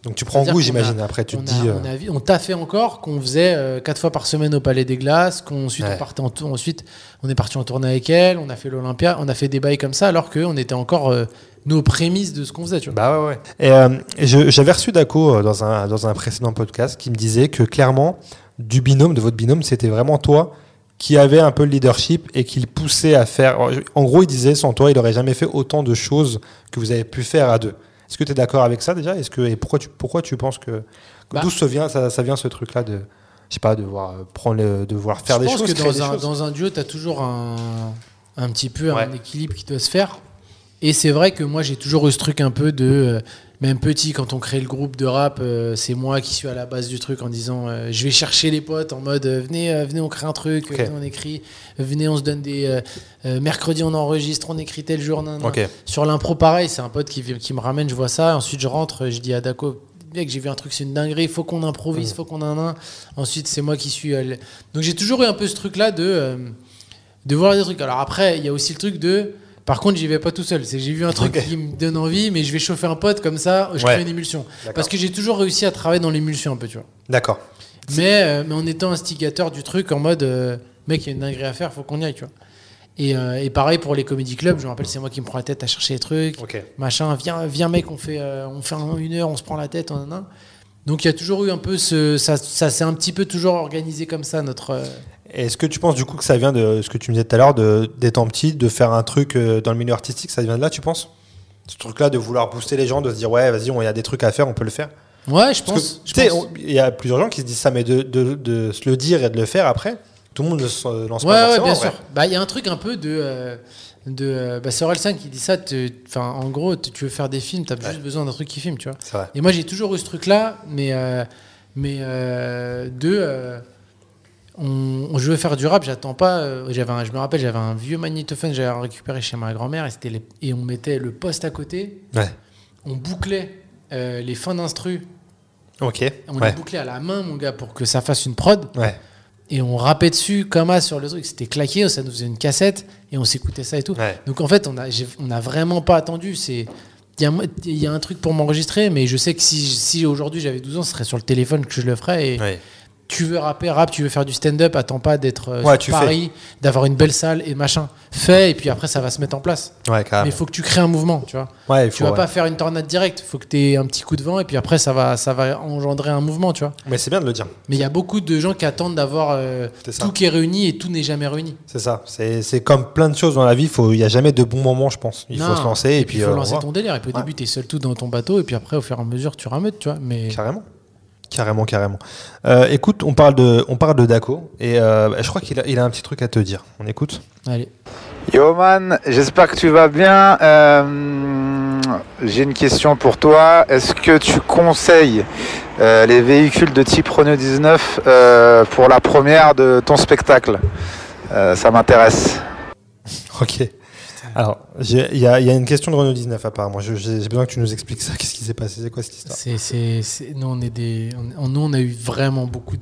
Donc tu prends goût, j'imagine. Après, tu on, te a, dis. euh, on, t'a fait encore qu'on faisait euh, quatre fois par semaine au Palais des Glaces, qu'on ensuite Ouais. on partait en tour- ensuite on est parti en tournée avec elle, on a fait l'Olympia, on a fait des bails comme ça alors qu'on était encore euh, nos prémices de ce qu'on faisait. Tu vois. Bah ouais, ouais. Et, euh, j'avais reçu Daco dans un, dans un précédent podcast qui me disait que clairement, du binôme, de votre binôme, c'était vraiment toi qui avait un peu le leadership et qui le poussait à faire. En gros, il disait sans toi, il aurait jamais fait autant de choses que vous avez pu faire à deux. Est-ce que tu es d'accord avec ça déjà? Est-ce que et pourquoi tu pourquoi tu penses que Bah. d'où ça vient ça, ça vient ce truc là de je sais pas de voir euh, prendre le- de voir faire je des pense choses que dans un, choses? dans un duo, tu as toujours un, un petit peu Ouais. un équilibre qui doit se faire. Et c'est vrai que moi, j'ai toujours eu ce truc un peu de. Même petit, quand on crée le groupe de rap, euh, c'est moi qui suis à la base du truc en disant euh, je vais chercher les potes en mode euh, venez, venez, on crée un truc, venez, on écrit, venez, on se donne des. mercredi, on enregistre, on écrit tel jour. nan. Sur l'impro, pareil, c'est un pote qui, qui me ramène, je vois ça. Ensuite, je rentre, je dis à Daco, mec, j'ai vu un truc, c'est une dinguerie, il faut qu'on improvise, faut qu'on en a un. Ensuite, c'est moi qui suis. Donc, j'ai toujours eu un peu ce truc-là de, de voir des trucs. Alors, après, il y a aussi le truc de. Par contre, j'y vais pas tout seul. C'est j'ai vu un truc qui me donne envie, mais je vais chauffer un pote comme ça, je Ouais. crée une émulsion. Parce que j'ai toujours réussi à travailler dans l'émulsion un peu, tu vois. D'accord. Mais, euh, mais en étant instigateur du truc, en mode, euh, mec, il y a une dinguerie à faire, faut qu'on y aille, tu vois. Et, euh, et pareil pour les comédie clubs, je me rappelle, c'est moi qui me prends la tête à chercher les trucs. Ok. Machin, viens, viens mec, on fait, on fait un- une heure, on se prend la tête, nan, nan. Donc il y a toujours eu un peu ce. Ça, ça s'est un petit peu toujours organisé comme ça, notre. Est-ce que tu penses du coup que ça vient de ce que tu me disais tout à l'heure, de- d'étant petit, de faire un truc euh, dans le milieu artistique, ça vient de là, tu penses? Ce truc-là de vouloir booster les gens, de se dire ouais, vas-y, on- il y a des trucs à faire, on peut le faire. Ouais, je Parce pense. tu il y a plusieurs gens qui se disent ça, mais de, de- de se le dire et de le faire après, tout le monde ne se lance Ouais, pas ouais, bien en sûr. Bah, il y a un truc un peu de. euh, de euh, bah, c'est Orelsan qui dit ça. Enfin, en gros, tu tu veux faire des films, t'as juste besoin d'un truc qui filme, tu vois. Vrai. Et moi, j'ai toujours eu ce truc-là, mais, euh, mais euh, de. On, je veux faire du rap, j'attends pas. euh, j'avais un- je me rappelle, j'avais un vieux magnétophone que j'avais récupéré chez ma grand-mère et, les- et on mettait le poste à côté, Ouais. on bouclait euh, les fins d'instru, Ok. on Ouais. les bouclait à la main, mon gars, pour que ça fasse une prod. Ouais. Et on rappait dessus comme ça sur le truc. C'était claqué, ça nous faisait une cassette et on s'écoutait ça et tout. Ouais. Donc en fait, on a, on a vraiment pas attendu. C'est il y, a, il y a un truc pour m'enregistrer, mais je sais que si, si aujourd'hui j'avais 12 ans, ce serait sur le téléphone que je le ferais. Et. Tu veux rapper, rap, tu veux faire du stand-up, attends pas d'être euh, Ouais, sur tu Paris, d'avoir une belle salle et machin. Fais et puis après ça va se mettre en place. Ouais, Mais il faut que tu crées un mouvement, tu vois. Ouais, il Tu faut, vas pas faire une tornade directe. Il faut que tu aies un petit coup de vent et puis après ça va, ça va engendrer un mouvement, tu vois. Mais c'est bien de le dire. Mais il y a beaucoup de gens qui attendent d'avoir euh, tout qui est réuni et tout n'est jamais réuni. C'est ça. C'est comme plein de choses dans la vie. faut- Il n'y a jamais de bon moment, je pense. Il faut se lancer et, puis il faut euh, lancer ton délire. Et puis au début, tu es seul tout dans ton bateau, et puis après, au fur et à mesure, tu rameutes, tu vois. Mais Carrément. Carrément, carrément. Euh, écoute, on parle de, on parle de Daco et euh, je crois qu'il a, il a un petit truc à te dire. On écoute. allez. Yo man, j'espère que tu vas bien. Euh, J'ai une question pour toi. Est-ce que tu conseilles euh, les véhicules de type Renault 19 euh, pour la première de ton spectacle? Euh, Ça m'intéresse. Ok. Alors, il y a, il y a une question de Renault 19 apparemment. J'ai j'ai besoin que tu nous expliques ça. Qu'est-ce qui s'est passé? C'est quoi cette histoire? Nous, on est des. on- Nous, on a eu vraiment beaucoup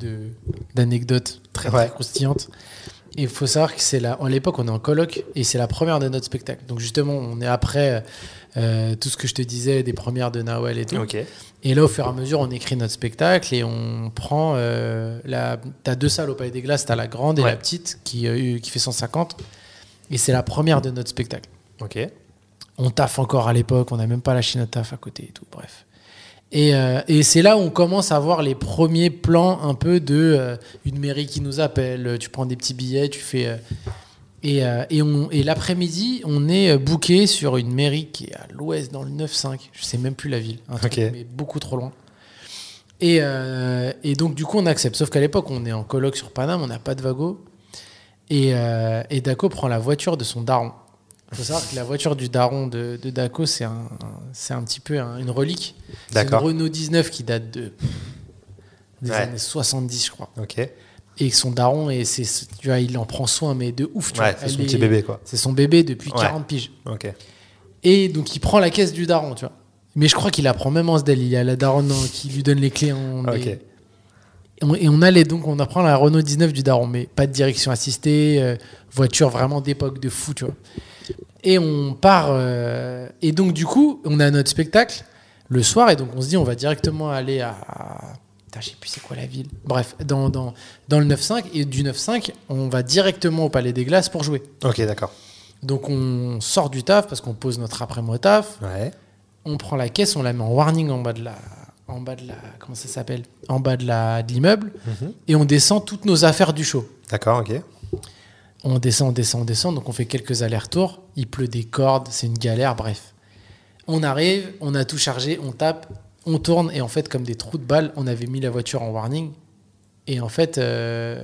d'anecdotes très, Ouais. très croustillantes. Et il faut savoir que c'est la. À l'époque, on est en colloque et c'est la première de notre spectacle. Donc, justement, on est après euh, tout ce que je te disais, des premières de Nawel et tout. Ok. Et là, au fur et à mesure, on écrit notre spectacle et on prend euh, la. T'as deux salles au Palais des Glaces, t'as la grande et Ouais. la petite qui, euh, qui fait 150. Et c'est la première de notre spectacle. Ok. On taffe encore à l'époque, on n'a même pas lâché notre taf à côté et tout, bref. Et, euh, et c'est là où on commence à voir les premiers plans un peu de euh, une mairie qui nous appelle, tu prends des petits billets, tu fais. euh, et euh, et, l'après-midi, on est euh, booké sur une mairie qui est à l'ouest, dans le 9-5, je sais même plus la ville, un truc, mais beaucoup trop loin. Et, euh, et donc, du coup, on accepte. Sauf qu'à l'époque, on est en colloque sur Paname, on n'a pas de vago. Et, euh, et Daco prend la voiture de son daron. Il faut savoir que la voiture du daron de, de Daco, c'est un, c'est un petit peu un- une relique. C'est une. Renault 19 qui date de, des Ouais. années 70, je crois. Ok. Et son daron, et c'est, tu vois, il en prend soin, mais de ouf. Tu Ouais, c'est son petit bébé quoi. C'est son bébé depuis Ouais. 40 piges. Ok. Et donc, il prend la caisse du daron, tu vois. Mais je crois qu'il la prend même en SDL. Il y a la daronne en- qui lui donne les clés en. Ok. Et on, et on allait donc, on apprend la Renault 19 du daron, mais pas de direction assistée, euh, voiture vraiment d'époque de fou, tu vois. Et on part. euh, et donc, du coup, on a notre spectacle le soir, et donc on se dit, on va directement aller à. Putain, je sais plus c'est quoi la ville. Bref, dans, dans, dans le 9-5, et du 9-5, on va directement au Palais des Glaces pour jouer. Ok, d'accord. Donc, on sort du taf parce qu'on pose notre après-midi au taf Ouais. on prend la caisse, on la met en warning en bas de la, en bas de la, comment ça s'appelle, en bas de la de l'immeuble, Mhm. et on descend toutes nos affaires du show. D'accord, ok. On descend, on descend, on descend, donc on fait quelques allers-retours. Il pleut des cordes, c'est une galère, bref. On arrive, on a tout chargé, on tape, on tourne, et en fait, comme des trous de balles, on avait mis la voiture en warning, et en fait, euh,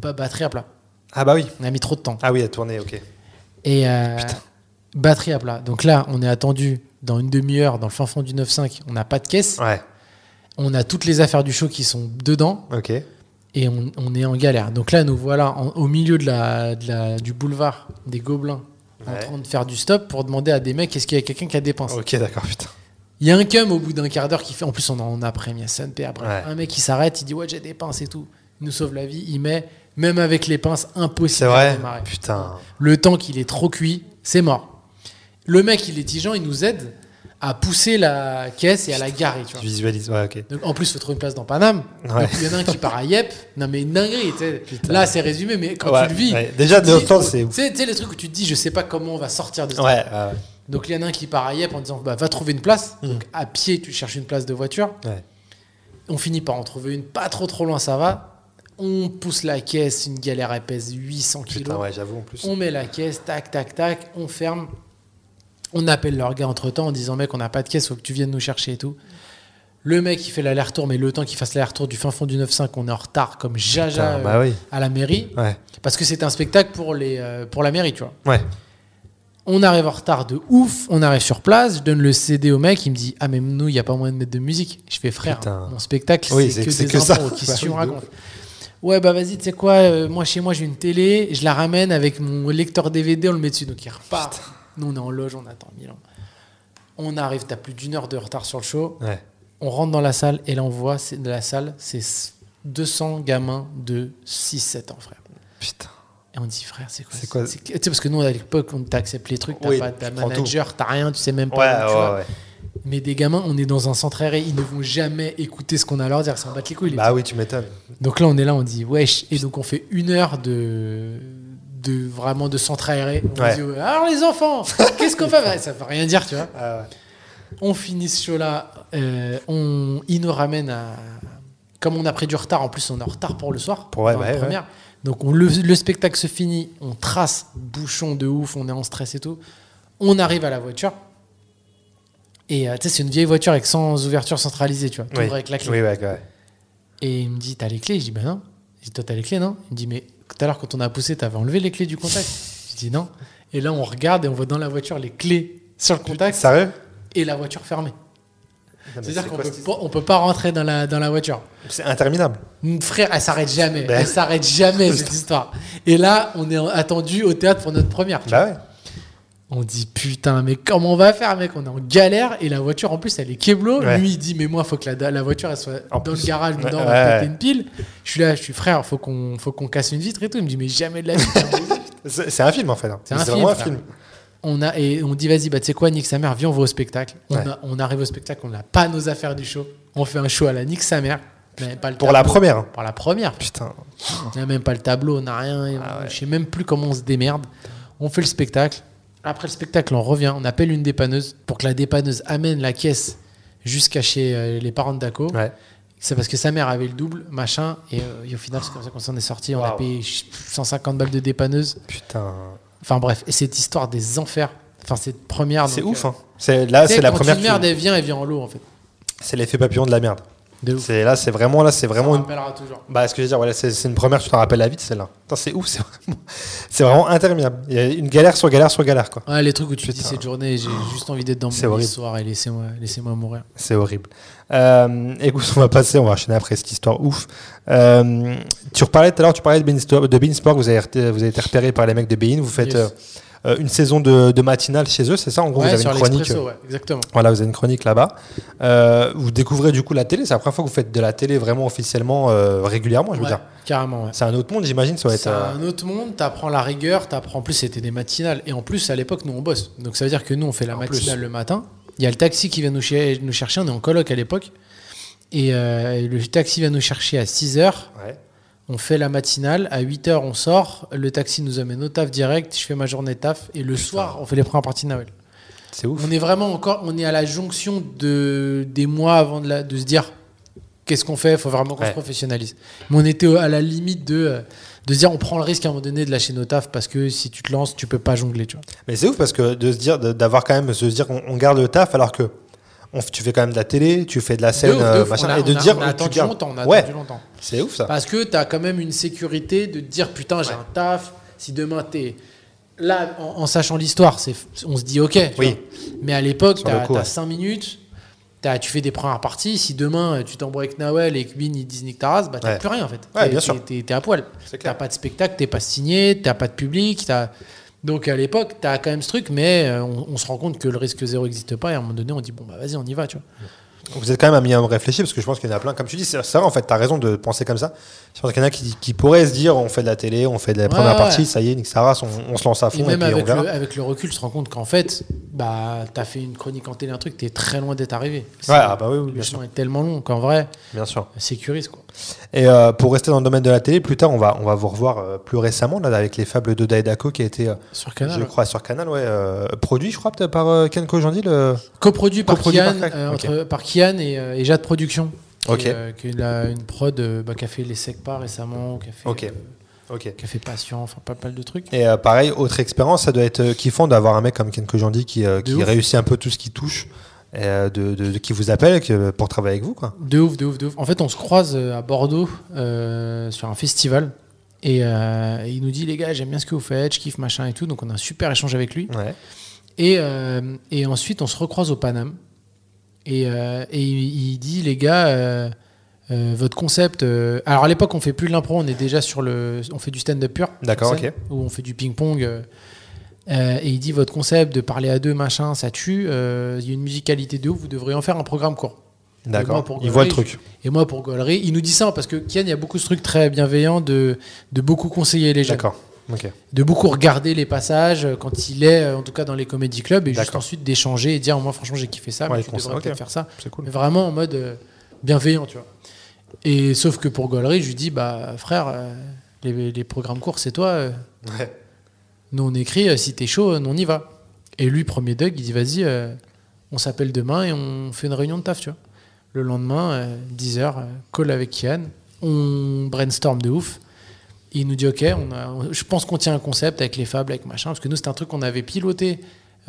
pas batterie à plat. Ah bah oui. On a mis trop de temps. Ah oui, à tourner, ok. Et euh, batterie à plat. Donc là, on est attendu dans une demi-heure dans le fin fond du 9-5. On n'a pas de caisse. Ouais. On a toutes les affaires du show qui sont dedans Ok. et on, on est en galère. Donc là, nous voilà en- au milieu de la, de la- du boulevard des Gobelins en Ouais. train de faire du stop pour demander à des mecs est-ce qu'il y a quelqu'un qui a des pinces? Ok, d'accord, putain. Il y a un cum au bout d'un quart d'heure qui fait. En plus, on en après, il y a Sunpay après. Ouais. Un mec qui s'arrête, il dit Ouais, j'ai des pinces et tout. Il nous sauve la vie. Il met, même avec les pinces, impossible vrai démarrer. Putain. Le temps qu'il est trop cuit, c'est mort. Le mec, il est tigeant, il nous aide à pousser la caisse et à la garer, tu vois. Je visualise, ouais, ok. Donc, en plus, il faut trouver une place dans Paname. Ouais. Donc, il y en a un qui part à Yep. Non, mais une dinguerie. Là, c'est résumé, mais quand Ouais, tu le vis. Déjà, de c'est Tu sais, les trucs où tu te dis, je sais pas comment on va sortir de ça. Ouais. Donc, il y en a un qui part à Yep en disant, bah, va trouver une place. Mm. Donc, à pied, tu cherches une place de voiture. On finit par en trouver une, pas trop trop loin, ça va. On pousse la caisse, une galère, pèse 800 kilos. Putain, ouais, j'avoue en plus. On met la caisse, tac, tac, tac, on ferme. On appelle leur gars entre temps en disant mec, on n'a pas de caisse, faut que tu viennes nous chercher et tout. Le mec, il fait l'aller-retour, mais le temps qu'il fasse l'aller-retour du fin fond du 9-5, on est en retard comme jaja Putain, euh, bah oui. à la mairie. Ouais. Parce que c'est un spectacle pour, les, euh, pour la mairie, tu vois. Ouais. On arrive en retard de ouf, on arrive sur place, je donne le CD au mec, il me dit Ah, mais nous, il n'y a pas moyen de mettre de musique. Je fais frère, Putain. mon spectacle, Oui, c'est que des que ça. tu me Bah oui, Ouais, bah vas-y, tu sais quoi, euh, moi chez moi j'ai une télé, je la ramène avec mon lecteur DVD, on le met dessus, donc il repart. Nous, on est en loge, on attend mille ans. On arrive, t'as plus d'une heure de retard sur le show, Ouais. on rentre dans la salle et là on voit, c'est de la salle, c'est 200 gamins de 6-7 ans, frère. Putain. Et on dit, frère, c'est quoi C'est quoi Tu sais, parce que nous, à l'époque, on t'accepte les trucs, t'as Oui, pas prends manager, t'as rien, tu sais même pas. où tu ouais, vas. ouais. Mais des gamins, on est dans un centre aéré, ils ne vont jamais écouter ce qu'on a à leur dire, ils s'en battent les couilles. les Bah oui, tu m'étonnes. donc là, on est là, on dit wesh, et donc on fait une heure de, de vraiment de centre aéré. On Ouais. dit alors les enfants, qu'est-ce qu'on fait? Bah, Ça veut rien dire, tu vois. Ah ouais. On finit ce show-là, euh, on, il nous ramène à. Comme on a pris du retard, en plus on est en retard pour le soir. Pour- ouais, la bah première. Donc on- le, le spectacle se finit, on trace, bouchon de ouf, on est en stress et tout. On arrive à la voiture. Et euh, tu sais, c'est une vieille voiture avec sans ouverture centralisée, tu vois. Oui. Avec la clé. Oui. Et il me dit, t'as les clés? Je dis, ben non. Je dis, toi, t'as les clés, non? Il me dit, mais tout à l'heure, quand on a poussé, t'avais enlevé les clés du contact Je dis, non. Et là, on regarde et on voit dans la voiture les clés sur le contact Sérieux et la voiture fermée. C'est-à-dire c'est qu'on quoi peut, pas, rentrer dans la, dans la voiture. C'est interminable. Frère, elle s'arrête jamais. Ben. Elle s'arrête jamais, cette histoire. Et là, on est attendu au théâtre pour notre première. tu. Bah ouais. On dit putain, mais comment on va faire, mec? On est en galère et la voiture en plus elle est keblo. Ouais. Lui il dit, mais moi faut que la, la voiture elle soit En dans plus. le garage, dedans, Ouais, on va ouais. péter une pile. Je suis là, je suis frère, faut qu'on faut qu'on casse une vitre et tout. Il me dit, mais jamais de la vie. C'est un film en fait. hein. C'est un film, vraiment un frère. film. on a et on dit, vas-y, bah tu sais quoi, nique sa mère, viens on va au spectacle. On, Ouais. a- on arrive au spectacle, on n'a pas nos affaires du show. On fait un show à la nique sa mère. Mais pas le Pour la première. hein. Pour la première. Putain. On n'a même pas le tableau, on n'a rien. Ah Je sais même plus comment on se démerde. On fait le spectacle. Après le spectacle, on revient, on appelle une dépanneuse pour que la dépanneuse amène la caisse jusqu'à chez euh, les parents de Daco. Ouais. C'est parce que sa mère avait le double, machin. Et, euh, et au final, c'est comme ça qu'on s'en est sorti. On a payé ch- 150 balles de dépanneuse. Putain. Enfin bref, et cette histoire des enfers. Enfin, cette première. C'est ouf. euh, Hein. C'est là, c'est la quand première. Une qui- merde, elle vient, elle vient en lot en fait. C'est l'effet papillon de la merde. De ouf. C'est là, c'est vraiment là, c'est vraiment. Une... rappellera toujours. Bah, ce que je veux dire, voilà, c'est c'est une première. Tu t'en rappelles la vie, celle-là. Putain, c'est ouf. C'est vraiment, c'est vraiment interminable. Il y a une galère sur galère sur galère, quoi. Ouais, les trucs où tu te dis Putain. cette journée, j'ai juste envie d'être dans mon horrible. histoire et laissez-moi laissez mourir. C'est horrible. Euh, écoute, on va passer, on va enchaîner après cette histoire ouf. Euh, tu reparlais tout à l'heure, tu parlais de Beansport, de Beansport, vous avez, été- vous avez été repéré par les mecs de Bein, vous faites Yes. euh, une saison de, de matinale chez eux, c'est ça En gros, ouais, vous avez une chronique. euh, ouais, exactement. Voilà, vous avez une chronique là-bas. Euh, vous découvrez du coup la télé, c'est la première fois que vous faites de la télé vraiment officiellement, euh, régulièrement, je veux Ouais, dire. carrément, ouais. C'est un autre monde, j'imagine, ça va être. C'est euh, un autre monde, t'apprends la rigueur, t'apprends en plus c'était des matinales et en plus à l'époque nous on bosse. Donc ça veut dire que nous on fait la En matinale plus. le matin. Il y a le taxi qui vient nous, nous chercher, on est en coloc à l'époque. Et euh, le taxi vient nous chercher à 6h, ouais. On fait la matinale, à 8h on sort, le taxi nous amène au taf direct, je fais ma journée de taf et le soir on fait les premières parties de Noël. C'est ouf. On est vraiment encore, on est à la jonction de, des mois avant de, la- de se dire qu'est-ce qu'on fait, il faut vraiment qu'on Ouais. se professionnalise. Mais on était à la limite de, de se dire on prend le risque à un moment donné de lâcher nos tafs parce que si tu te lances, tu peux pas jongler. Tu vois. Mais c'est ouf parce que de se dire, de- d'avoir quand même, se dire qu'on on garde le taf alors que on tu fais quand même de la télé, tu fais de la scène, De ouf, de euh, ouf. machin, a, et de on a- dire on a tu attendu gardes- longtemps. On a ouais, attendu longtemps. c'est ouf ça. Parce que tu as quand même une sécurité de te dire putain, j'ai un taf. Si demain t'es là, en, en sachant l'histoire, on se dit ok. tu Oui. vois. Mais à l'époque, tu as, ouais. 5 minutes. tu fais des premières parties. Si demain euh, tu t'embrouilles avec Nawel et que Bin ils disent nique ta race, bah t'as plus rien en fait. Ouais, T'es- bien t'es- sûr. T'es, t'es à poil. T'as pas de spectacle, t'es pas signé, t'as pas de public. t'as- Donc à l'époque, t'as quand même ce truc, mais euh, on, on se rend compte que le risque zéro n'existe pas. Et à un moment donné, on dit bon bah vas-y, on y va, tu vois. Vous êtes quand même un minimum réfléchi parce que je pense qu'il y en a plein. Comme tu dis, c'est vrai en fait, t'as raison de penser comme ça. Je pense qu'il y en a qui, qui pourraient se dire on fait de la télé, on fait de la première ouais. partie, ça y est, race, on, on se lance à fond et, même puis on avec verra. le, avec le recul, tu te rends compte qu'en fait, bah, t'as fait une chronique en télé, un truc, t'es très loin d'être arrivé. Ouais, ah bah oui, oui, le bien sûr. est tellement long qu'en vrai, Bien sûr. sécurise quoi. Et euh, pour rester dans le domaine de la télé, plus tard, on va, on va vous revoir euh, plus récemment là, avec les fables de Daedako qui a été, euh, Sur Canal. je crois, sur Canal, ouais, produit, je crois, par Ken Kojandi. Le... Coproduit par Coproduit Kian, par entre- par Kian et, et Jade Production. Qui, Ok. qui est la- une prod bah, qui a fait Les Secpas récemment, qui a fait, Ok. euh, Ok. qui a fait Patient, enfin pas mal de trucs. Et euh, pareil, autre expérience, ça doit être kiffant d'avoir un mec comme Ken Kojandi qui, euh, qui réussit un peu tout ce qui touche, de, de- qui vous appelle que- pour travailler avec vous. Quoi. De ouf, de ouf, de ouf. En fait, on se croise euh, à Bordeaux euh, sur un festival. Et, euh, il nous dit, les gars, j'aime bien ce que vous faites, je kiffe machin et tout. Donc on a un super échange avec lui. Ouais. Et, euh, et ensuite, on se recroise au Paname. Et, euh, et il, il dit, les gars, euh, euh, votre concept. euh, alors à l'époque, on fait plus de l'impro, on est déjà sur le. On fait du stand-up pur. D'accord, ok. Où on fait du ping-pong. euh, euh, et il dit, votre concept de parler à deux, machin, ça tue. euh, Il y a une musicalité de ouf, vous devriez en faire un programme court. D'accord. Il voit le truc. Et moi, pour Gaulerie, il nous dit ça parce que Kian, il y a beaucoup de trucs très bienveillants de, de beaucoup conseiller les jeunes D'accord. De beaucoup regarder les passages euh, quand il est, en tout cas dans les comédie clubs, et juste ensuite d'échanger et dire moi franchement j'ai kiffé ça, Ouais, mais tu devrais peut-être faire ça. C'est cool. Mais vraiment en mode euh, bienveillant, tu vois. Et sauf que pour Gollery, je lui dis bah frère, les, les programmes courts c'est toi. Ouais. Nous on écrit, euh, si t'es chaud, nous on y va. Et lui premier Doug, il dit vas-y, euh, on s'appelle demain et on fait une réunion de taf, tu vois. Le lendemain, 10h, call avec Kian, on brainstorm de ouf. Il nous dit ok, on a, on- je pense qu'on tient un concept avec les fables, avec machin, parce que nous c'était un truc qu'on avait piloté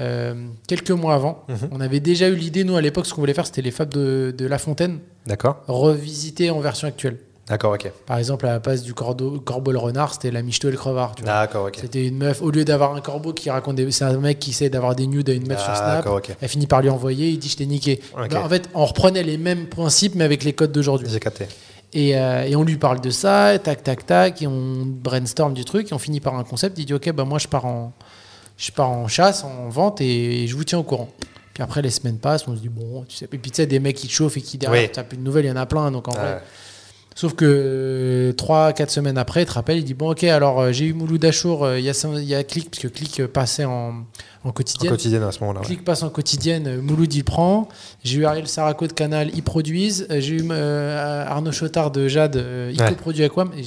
euh, quelques mois avant. Mhm. On avait déjà eu l'idée, nous à l'époque, ce qu'on voulait faire, c'était les fables de, de La Fontaine, D'accord. revisitées en version actuelle. D'accord, ok. Par exemple, à la place du cordeau, corbeau le renard, c'était la michto et le crevard. tu vois. D'accord, ok. C'était une meuf, au lieu d'avoir un corbeau qui raconte des. C'est un mec qui essaie d'avoir des nudes à une meuf sur Snap. D'accord, ok. Elle finit par lui envoyer, il dit je t'ai niqué. Bah, en fait, on reprenait les mêmes principes, mais avec les codes d'aujourd'hui. J'ai capté. Et, euh, et on lui parle de ça, tac, tac, tac, et on brainstorm du truc, et on finit par un concept. Il dit Ok, bah moi je pars en, je pars en chasse, en vente, et, je vous tiens au courant. Puis après, les semaines passent, on se dit Bon, tu sais, et puis tu sais, des mecs qui te chauffent et qui derrière, Oui. tu plus de nouvelles, il y en a plein, donc en vrai. Sauf que 3-4 semaines après, il te rappelle, il dit Bon, ok, alors euh, j'ai eu Mouloud Achour, euh, il y, a, cinq- il y a Click, parce que Click euh, passait en, en En quotidien. quotidien à ce moment-là. ouais. Click passe en quotidienne, euh, Mouloud il prend. J'ai eu Ariel Saraco de Canal, ils produisent. Euh, J'ai eu euh, Arnaud Chotard de Jade, euh, il Ouais. coproduit avec WAM. Et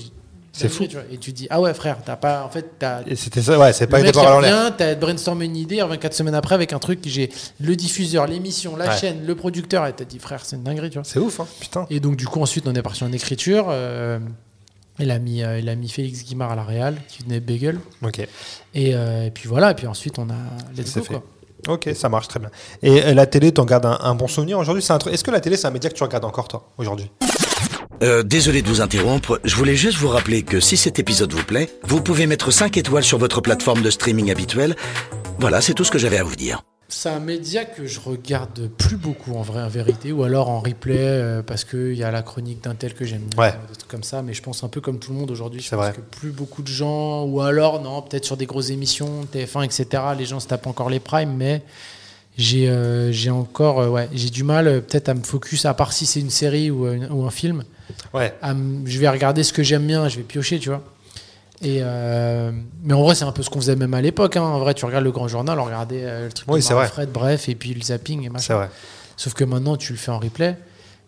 C'est fou. tu vois. Et tu dis, ah ouais, frère, t'as pas. En fait, t'as. C'était ça, ouais, c'est pas il par en l'air. t'as brainstormé une idée, 24 semaines après, avec un truc, j'ai le diffuseur, l'émission, la Ouais. chaîne, le producteur, et t'as dit, frère, c'est une dinguerie, tu vois. C'est ouf, hein, putain. Et donc, du coup, ensuite, on est parti en écriture. euh, il, a mis, euh, il a mis Félix Guimard à la Real, qui venait de Bagel. Ok. Et, euh, et puis voilà, et puis ensuite, on a. Let's go, fait. quoi. Ok, ça marche très bien. Et la télé, t'en gardes un, un bon souvenir aujourd'hui Est-ce que la télé, c'est un média que tu regardes encore, toi, aujourd'hui? Euh, désolé de vous interrompre, je voulais juste vous rappeler que si cet épisode vous plaît, vous pouvez mettre 5 étoiles sur votre plateforme de streaming habituelle. Voilà, c'est tout ce que j'avais à vous dire. C'est un média que je regarde plus beaucoup en vrai, en vérité, ou alors en replay euh, parce qu'il y a la chronique d'un tel que j'aime bien, Ouais. euh, des trucs comme ça. Mais je pense un peu comme tout le monde aujourd'hui. Je pense vrai. que plus beaucoup de gens, ou alors non, peut-être sur des grosses émissions, TF1, etc. Les gens se tapent encore les primes, mais j'ai euh, j'ai encore, euh, ouais, j'ai du mal euh, peut-être à me focus, à part si c'est une série ou un film. Ouais. à m- je vais regarder ce que j'aime bien, je vais piocher, tu vois. Et euh, mais en vrai, c'est un peu ce qu'on faisait même à l'époque. hein. En vrai, tu regardes le grand journal, on regardait euh, le truc Oui, de vrai. Fred, bref, et puis le zapping et C'est machin. vrai. Sauf que maintenant, tu le fais en replay.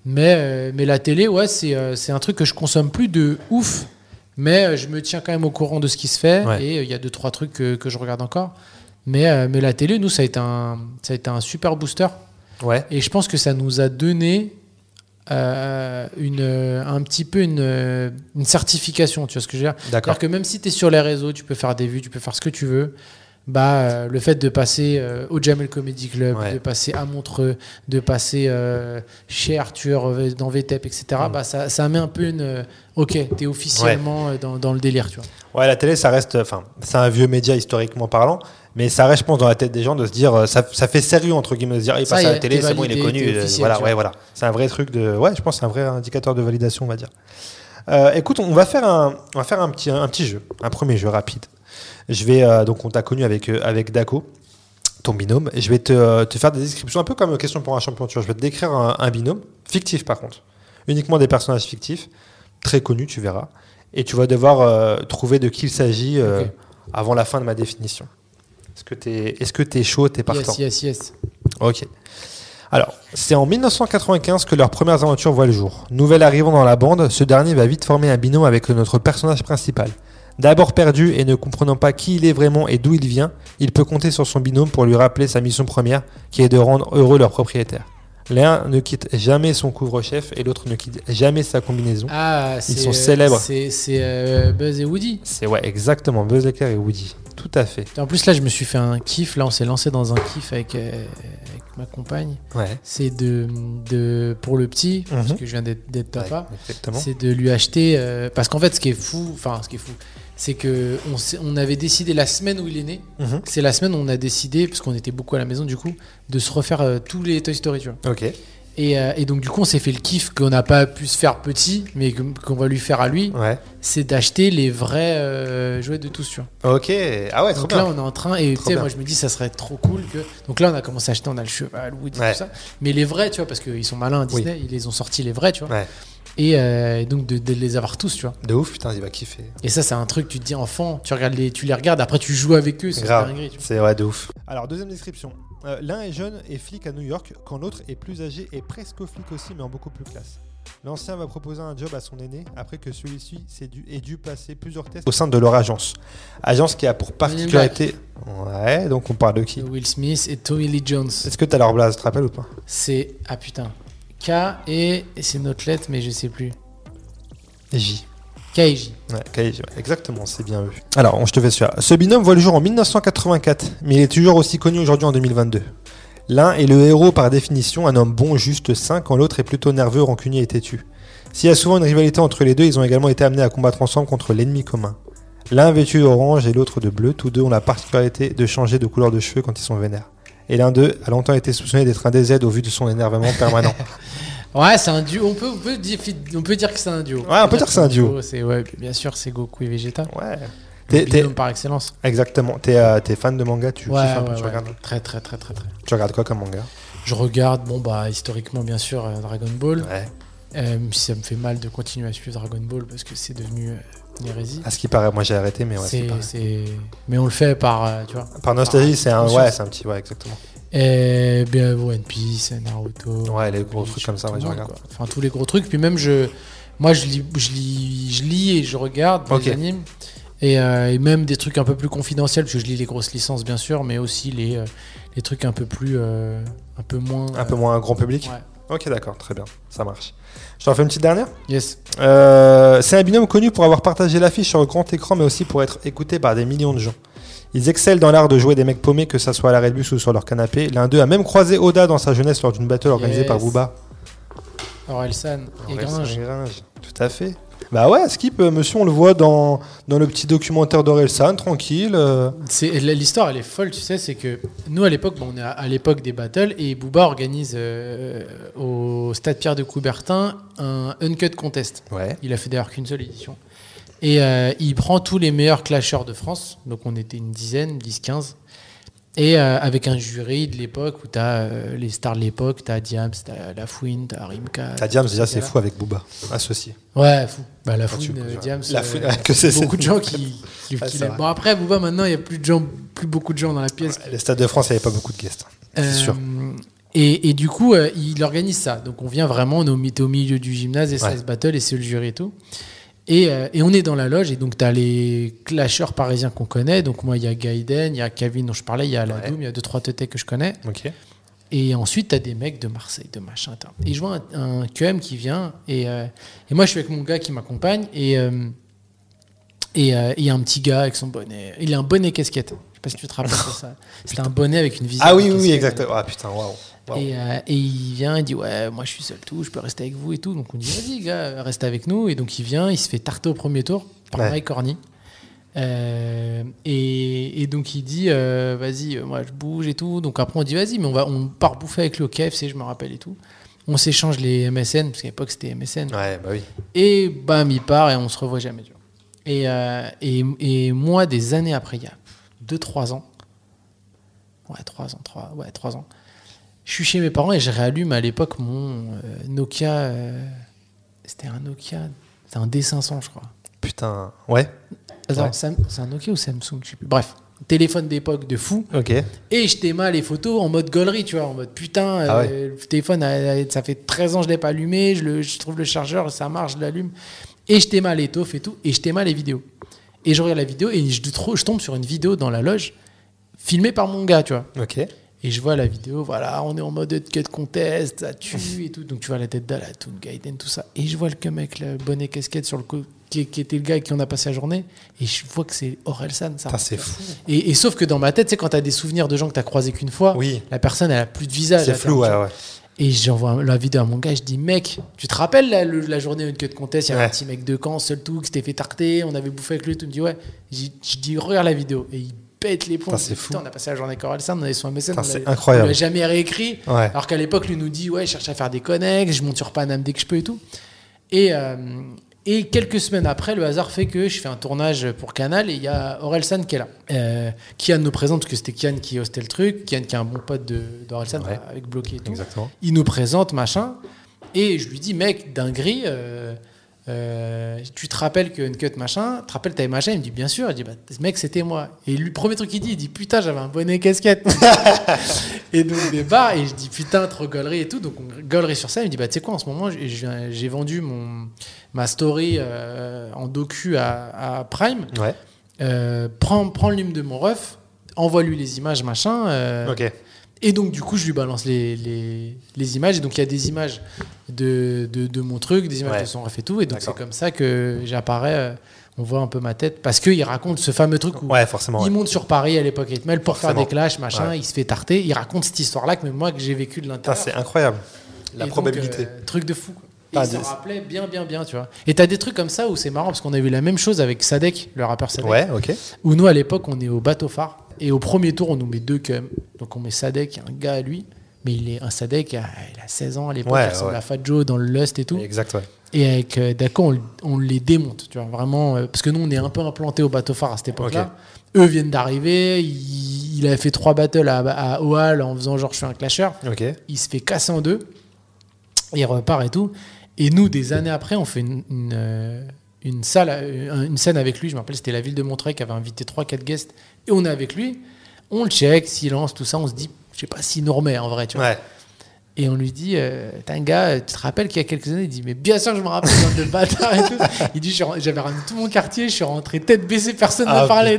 Mais, euh, mais la télé, ouais, c'est euh, un truc que je consomme plus de ouf. Mais je me tiens quand même au courant de ce qui se fait. Ouais. Et il y a deux, trois trucs que, que je regarde encore. Mais, mais la télé, nous, ça a, été un, ça a été un super booster. Ouais. Et je pense que ça nous a donné euh, une, euh, un petit peu une, euh, une certification. Tu vois ce que je veux dire? D'accord. C'est-à-dire que même si tu es sur les réseaux, tu peux faire des vues, tu peux faire ce que tu veux. Bah, euh, le fait de passer euh, au Jamel Comedy Club, Ouais. de passer à Montreux, de passer euh, chez Arthur dans VTEP, etc., Mm. bah, ça, ça met un peu une. ok, tu es officiellement dans, dans le délire, tu vois. Ouais, la télé, ça reste. Enfin, c'est un vieux média historiquement parlant, mais ça reste, je pense, dans la tête des gens de se dire. Ça, ça fait sérieux, entre guillemets, de se dire, il Ça passe à la télé, t'es c'est bon, il est connu. t'es voilà, ouais, voilà. C'est un vrai truc de. Ouais, je pense que c'est un vrai indicateur de validation, on va dire. Écoute, on va faire un, on va faire un petit, un petit jeu, un premier jeu rapide. Je vais euh, donc on t'a connu avec euh, avec Daco, ton binôme. Et je vais te, euh, te faire des descriptions un peu comme question pour un champion. Tu vois, je vais te décrire un, un binôme fictif par contre, uniquement des personnages fictifs, très connus, tu verras. Et tu vas devoir euh, trouver de qui il s'agit euh, avant la fin de ma définition. Est-ce que t'es est-ce que t'es chaud, t'es partant? Yes, yes, yes. Ok. Alors, c'est en 1995 que leurs premières aventures voient le jour. Nouvel arrivant dans la bande, ce dernier va vite former un binôme avec notre personnage principal. D'abord perdu et ne comprenant pas qui il est vraiment et d'où il vient, il peut compter sur son binôme pour lui rappeler sa mission première, qui est de rendre heureux leur propriétaire. L'un ne quitte jamais son couvre-chef et l'autre ne quitte jamais sa combinaison. Ah, c'est, sont célèbres. C'est, euh, Buzz et Woody. C'est ouais, exactement, Buzz et Woody. Tout à fait. En plus, là, je me suis fait un kiff. Là, on s'est lancé dans un kiff avec, euh, avec ma compagne. Ouais. C'est de, de pour le petit, parce Mhm. que je viens d'être, papa, Ouais, c'est de lui acheter. euh, parce qu'en fait, ce qui est fou, enfin, ce qui est fou, c'est que on, avait décidé la semaine où il est né. Mhm. C'est la semaine où on a décidé, parce qu'on était beaucoup à la maison du coup, de se refaire euh, tous les Toy Story, tu vois. Ok. Et, euh, et donc du coup, on s'est fait le kiff qu'on n'a pas pu se faire petit, mais qu'on va lui faire à lui, Ouais. c'est d'acheter les vrais euh, jouets de tous, tu vois. Ok. Ah ouais, trop Donc bien. là, on est en train, et tu sais, moi je me dis, ça serait trop cool que. Donc là, on a commencé à acheter, on a le cheval, Woody, Ouais. tout ça. Mais les vrais, tu vois, parce qu'ils sont malins à Disney, ils les ont sortis les vrais, tu vois. Ouais. Et euh, donc de, de les avoir tous, tu vois. De ouf, putain, il va kiffer. Et ça, c'est un truc, tu te dis enfant, tu, regardes les, tu les regardes, après tu joues avec eux, c'est Grave. C'est ouais, de ouf. Alors, deuxième description. Euh, L'un est jeune et flic à New York, quand l'autre est plus âgé et presque flic aussi, mais en beaucoup plus classe. L'ancien va proposer un job à son aîné après que celui-ci s'est dû, ait dû passer plusieurs tests au sein de leur agence. Agence qui a pour particularité. Ouais, donc on parle de qui Will Smith et Tommy Lee Jones. Est-ce que t'as leur blase, tu te rappelles ou pas? C'est. Ah putain. K et. et c'est notre lettre, mais je sais plus. J. K et J. Ouais, ouais, exactement, c'est bien vu. Alors, on- je te fais celui-là. Ce binôme voit le jour en 1984, mais il est toujours aussi connu aujourd'hui en 2022. L'un est le héros par définition, un homme bon, juste, sain, quand l'autre est plutôt nerveux, rancunier et têtu. S'il y a souvent une rivalité entre les deux, ils ont également été amenés à combattre ensemble contre l'ennemi commun. L'un vêtu d'orange et l'autre de bleu, tous deux ont la particularité de changer de couleur de cheveux quand ils sont vénères. Et l'un d'eux a longtemps été soupçonné d'être un DZ au vu de son énervement permanent. Ouais, c'est un duo. On peut, on peut, dire, on peut dire que c'est un duo. Ouais, on peut dire que c'est un duo. C'est, ouais, bien sûr, c'est Goku et Vegeta. Ouais. T'es- par excellence. exactement. T'es euh, t'es fan de manga, tu Ouais, kiffes un peu, ouais, tu ouais. regardes. Très, très, très, très, très. Tu regardes quoi comme manga? Je regarde, bon, bah, historiquement, bien sûr, euh, Dragon Ball. Ouais. Euh, ça me fait mal de continuer à suivre Dragon Ball parce que c'est devenu À ce qui paraît, moi j'ai arrêté, mais ouais, c'est c'est, Mais on le fait par, euh, tu vois. Par nostalgie, c'est un, ouais, c'est un petit, ouais, exactement. Et bien, One Piece, Naruto. Ouais, les gros Bleach, trucs comme ça, ouais, je regarde. quoi. Enfin, tous les gros trucs. Puis même, je, moi, je lis, je lis, je lis et je regarde Ok. les animes. Et, euh, et même des trucs un peu plus confidentiels, parce que je lis les grosses licences, bien sûr, mais aussi les, euh, les trucs un peu plus. euh, un peu moins. Un peu moins grand public. Ouais. Ok, d'accord, très bien, ça marche. Je t'en fais une petite dernière. Yes. Euh, c'est un binôme connu pour avoir partagé l'affiche sur le grand écran, mais aussi pour être écouté par des millions de gens. Ils excellent dans l'art de jouer des mecs paumés, que ça soit à l'arrêt de bus ou sur leur canapé. L'un d'eux a même croisé Oda dans sa jeunesse lors d'une battle organisée Yes. par Booba. Orelsan et Gringe, Tout à fait. Bah ouais, Skip, euh, monsieur, on le voit dans, dans le petit documentaire d'Orelsan, tranquille. euh. C'est l'histoire, elle est folle, tu sais, c'est que nous à l'époque, bon, on est à, à l'époque des battles et Booba organise euh, au Stade Pierre de Coubertin un uncut contest. Ouais. Il a fait d'ailleurs qu'une seule édition. Et euh, il prend tous les meilleurs clasheurs de France, donc on était une dizaine, 10-15, et euh, avec un jury de l'époque où tu as les stars de l'époque, tu as Diams, tu as Lafouine, tu as Rimka. T'as Diams, déjà, c'est fou avec Booba, associé. Ouais, fou. Bah, la Quand tu- fouine, euh, Diams. euh, que c'est- beaucoup de gens qui, qui, Ouais, qui c'est l'aiment. Bon, après, Booba, maintenant, il n'y a plus, de gens, plus beaucoup de gens dans la pièce. Les stades de France, il n'y avait pas beaucoup de guests. C'est Euh, sûr. Et, et du coup, euh, il organise ça. Donc, on vient vraiment, on est au, milieu du gymnase et ça Ouais. se battle et c'est le jury et tout. Et, euh, et on est dans la loge et donc tu as les clasheurs parisiens qu'on connaît. Donc, moi, il y a Gaiden, il y a Kevin dont je parlais, il y a Ouais. Ladoum, il y a deux, trois têtes que je connais. Et ensuite, tu as des mecs de Marseille, de machin. Et je vois un, un QM qui vient. Et, euh, et moi, je suis avec mon gars qui m'accompagne. Et euh, et euh, il y a un petit gars avec son bonnet. Il a un bonnet casquette. Je sais pas si tu te rappelles de ça. C'était un bonnet avec une visière. Ah oui, oui, exactement. Ah putain, waouh. Et, euh, et il vient, il dit Ouais, moi je suis seul tout, je peux rester avec vous et tout. Donc on dit Vas-y, gars, reste avec nous. Et donc il vient, il se fait tarter au premier tour par Ouais. Mike Corny. Euh, et, et donc il dit euh, Vas-y, moi je bouge et tout. Donc après on dit Vas-y, mais on, va, on part bouffer avec au KFC, je me rappelle et tout. On s'échange les MSN, parce qu'à l'époque c'était MSN. Ouais, bah oui. Et bam, il part et on se revoit jamais. tu vois. Et, et, et moi, des années après, il y a 2-3 ans, ouais, 3 ans, 3, ouais, 3 ans, je suis chez mes parents et je réallume à l'époque mon euh, Nokia. euh, c'était un Nokia, c'était un D500, je crois. Putain, ouais. Attends, Ouais. C'est un Nokia ou Samsung Je sais plus. Bref, téléphone d'époque de fou. Ok. Et je t'aimais les photos en mode gaulerie, tu vois, en mode putain, Ah euh, le téléphone, ça fait 13 ans que je l'ai pas allumé, je, le, je trouve le chargeur, ça marche, je l'allume. Et je t'aimais l'étoffe et tout, et je t'aimais les vidéos. Et je regarde la vidéo et je, je tombe sur une vidéo dans la loge, filmée par mon gars, tu vois. Ok. Et je vois la vidéo, voilà, on est en mode cut contest, ça tue et tout. Donc tu vois la tête d'Ala, tout Gaiden, tout ça. Et je vois le que mec, le bonnet casquette sur le qui, qui était le gars avec qui on a passé la journée. Et je vois que c'est Orelsan, ça. C'est fou. Et, et sauf que dans ma tête, c'est quand t'as des souvenirs de gens que t'as croisés qu'une fois, Oui. la personne elle a plus de visage. C'est flou, ouais, ouais. Et j'envoie la vidéo à mon gars, je dis mec, tu te rappelles la, le- la journée où cut contest, il y avait Ouais. un petit mec de Caen, seul tout, qui s'était fait tarter, on avait bouffé avec lui, tout me dit ouais. Je dis regarde la vidéo. Et il pète les plombs. Putain, on a passé la journée avec Orelsan, on avait son MSN, c'est incroyable. On l'a jamais réécrit. Ouais. Alors qu'à l'époque, lui nous dit ouais, je cherche à faire des connects, je monte sur Paname dès que je peux et tout. Et, euh, et quelques semaines après, le hasard fait que je fais un tournage pour Canal et il y a Orelsan qui est là. Euh, Kian nous présente, parce que c'était Kian qui hostait le truc. Kian qui est un bon pote d'Orelsan Ouais. avec Bloqué et tout. Exactement. Il nous présente, machin. Et je lui dis, mec, dinguerie, euh, euh, tu te rappelles que Uncut, machin, tu te rappelles, t'avais machin Il me dit, bien sûr. Il dit, bah, mec, c'était moi. Et lui, le premier truc qu'il dit, il dit, putain, j'avais un bonnet casquette. et donc, des bars, et je dis, putain, trop gaulerie et tout. Donc, on gaulerie sur ça. Il me dit, bah, tu sais quoi, en ce moment, j'ai- vendu mon, ma story euh, en docu à, à Prime. Ouais. Euh, prends, prends le de mon ref, envoie-lui les images, machin. Ok. Et donc, du coup, je lui balance les, les, les images. Et donc, il y a des images de, de, de mon truc, des images Ouais. de son ref et tout. Et donc, c'est comme ça que j'apparais. euh, on voit un peu ma tête. Parce qu'il raconte ce fameux truc où Ouais, forcément. il ouais. monte sur Paris à l'époque avec Mel pour faire Forcément. des clashs, machin. Il se fait tarter. Il raconte cette histoire-là que même moi, que j'ai vécu de l'intérieur. c'est incroyable. La Et donc, probabilité. euh, truc de fou. Quoi. Et Ah, il s'en rappelait bien, bien, bien, tu vois. Et t'as des trucs comme ça où c'est marrant parce qu'on a eu la même chose avec Sadek, le rappeur Sadek. Ouais, ok. Où nous, à l'époque, on est au bateau phare. Et au premier tour, on nous met deux cum. Donc on met Sadek, un gars à lui. Mais il est un Sadek, il a il a 16 ans à l'époque. Ouais, il ressemble ouais. à Fat Joe dans le Lust et tout. Exact, ouais. Et avec euh, Daco, on, on les démonte, tu vois, vraiment. euh, parce que nous, on est un peu implanté au bateau phare à cette époque-là. Eux viennent d'arriver. Il, il avait fait trois battles à, à OAL en faisant genre je suis un clasher. Ok. Il se fait casser en deux. Il repart et tout. Et nous, des années après, on fait une, une, euh, une salle, euh, une scène avec lui. Je me rappelle, c'était la ville de Montreuil qui avait invité 3-4 guests. Et on est avec lui. On le check, silence, tout ça. On se dit, je sais pas s'il nous remet en vrai, tu vois. Ouais. Et on lui dit, euh, t'es un gars, tu te rappelles qu'il y a quelques années Il dit, mais bien sûr, je me rappelle, le bâtard et tout. Il dit, j'avais ramené tout mon quartier, je suis rentré tête baissée, personne ne Ah, parlait.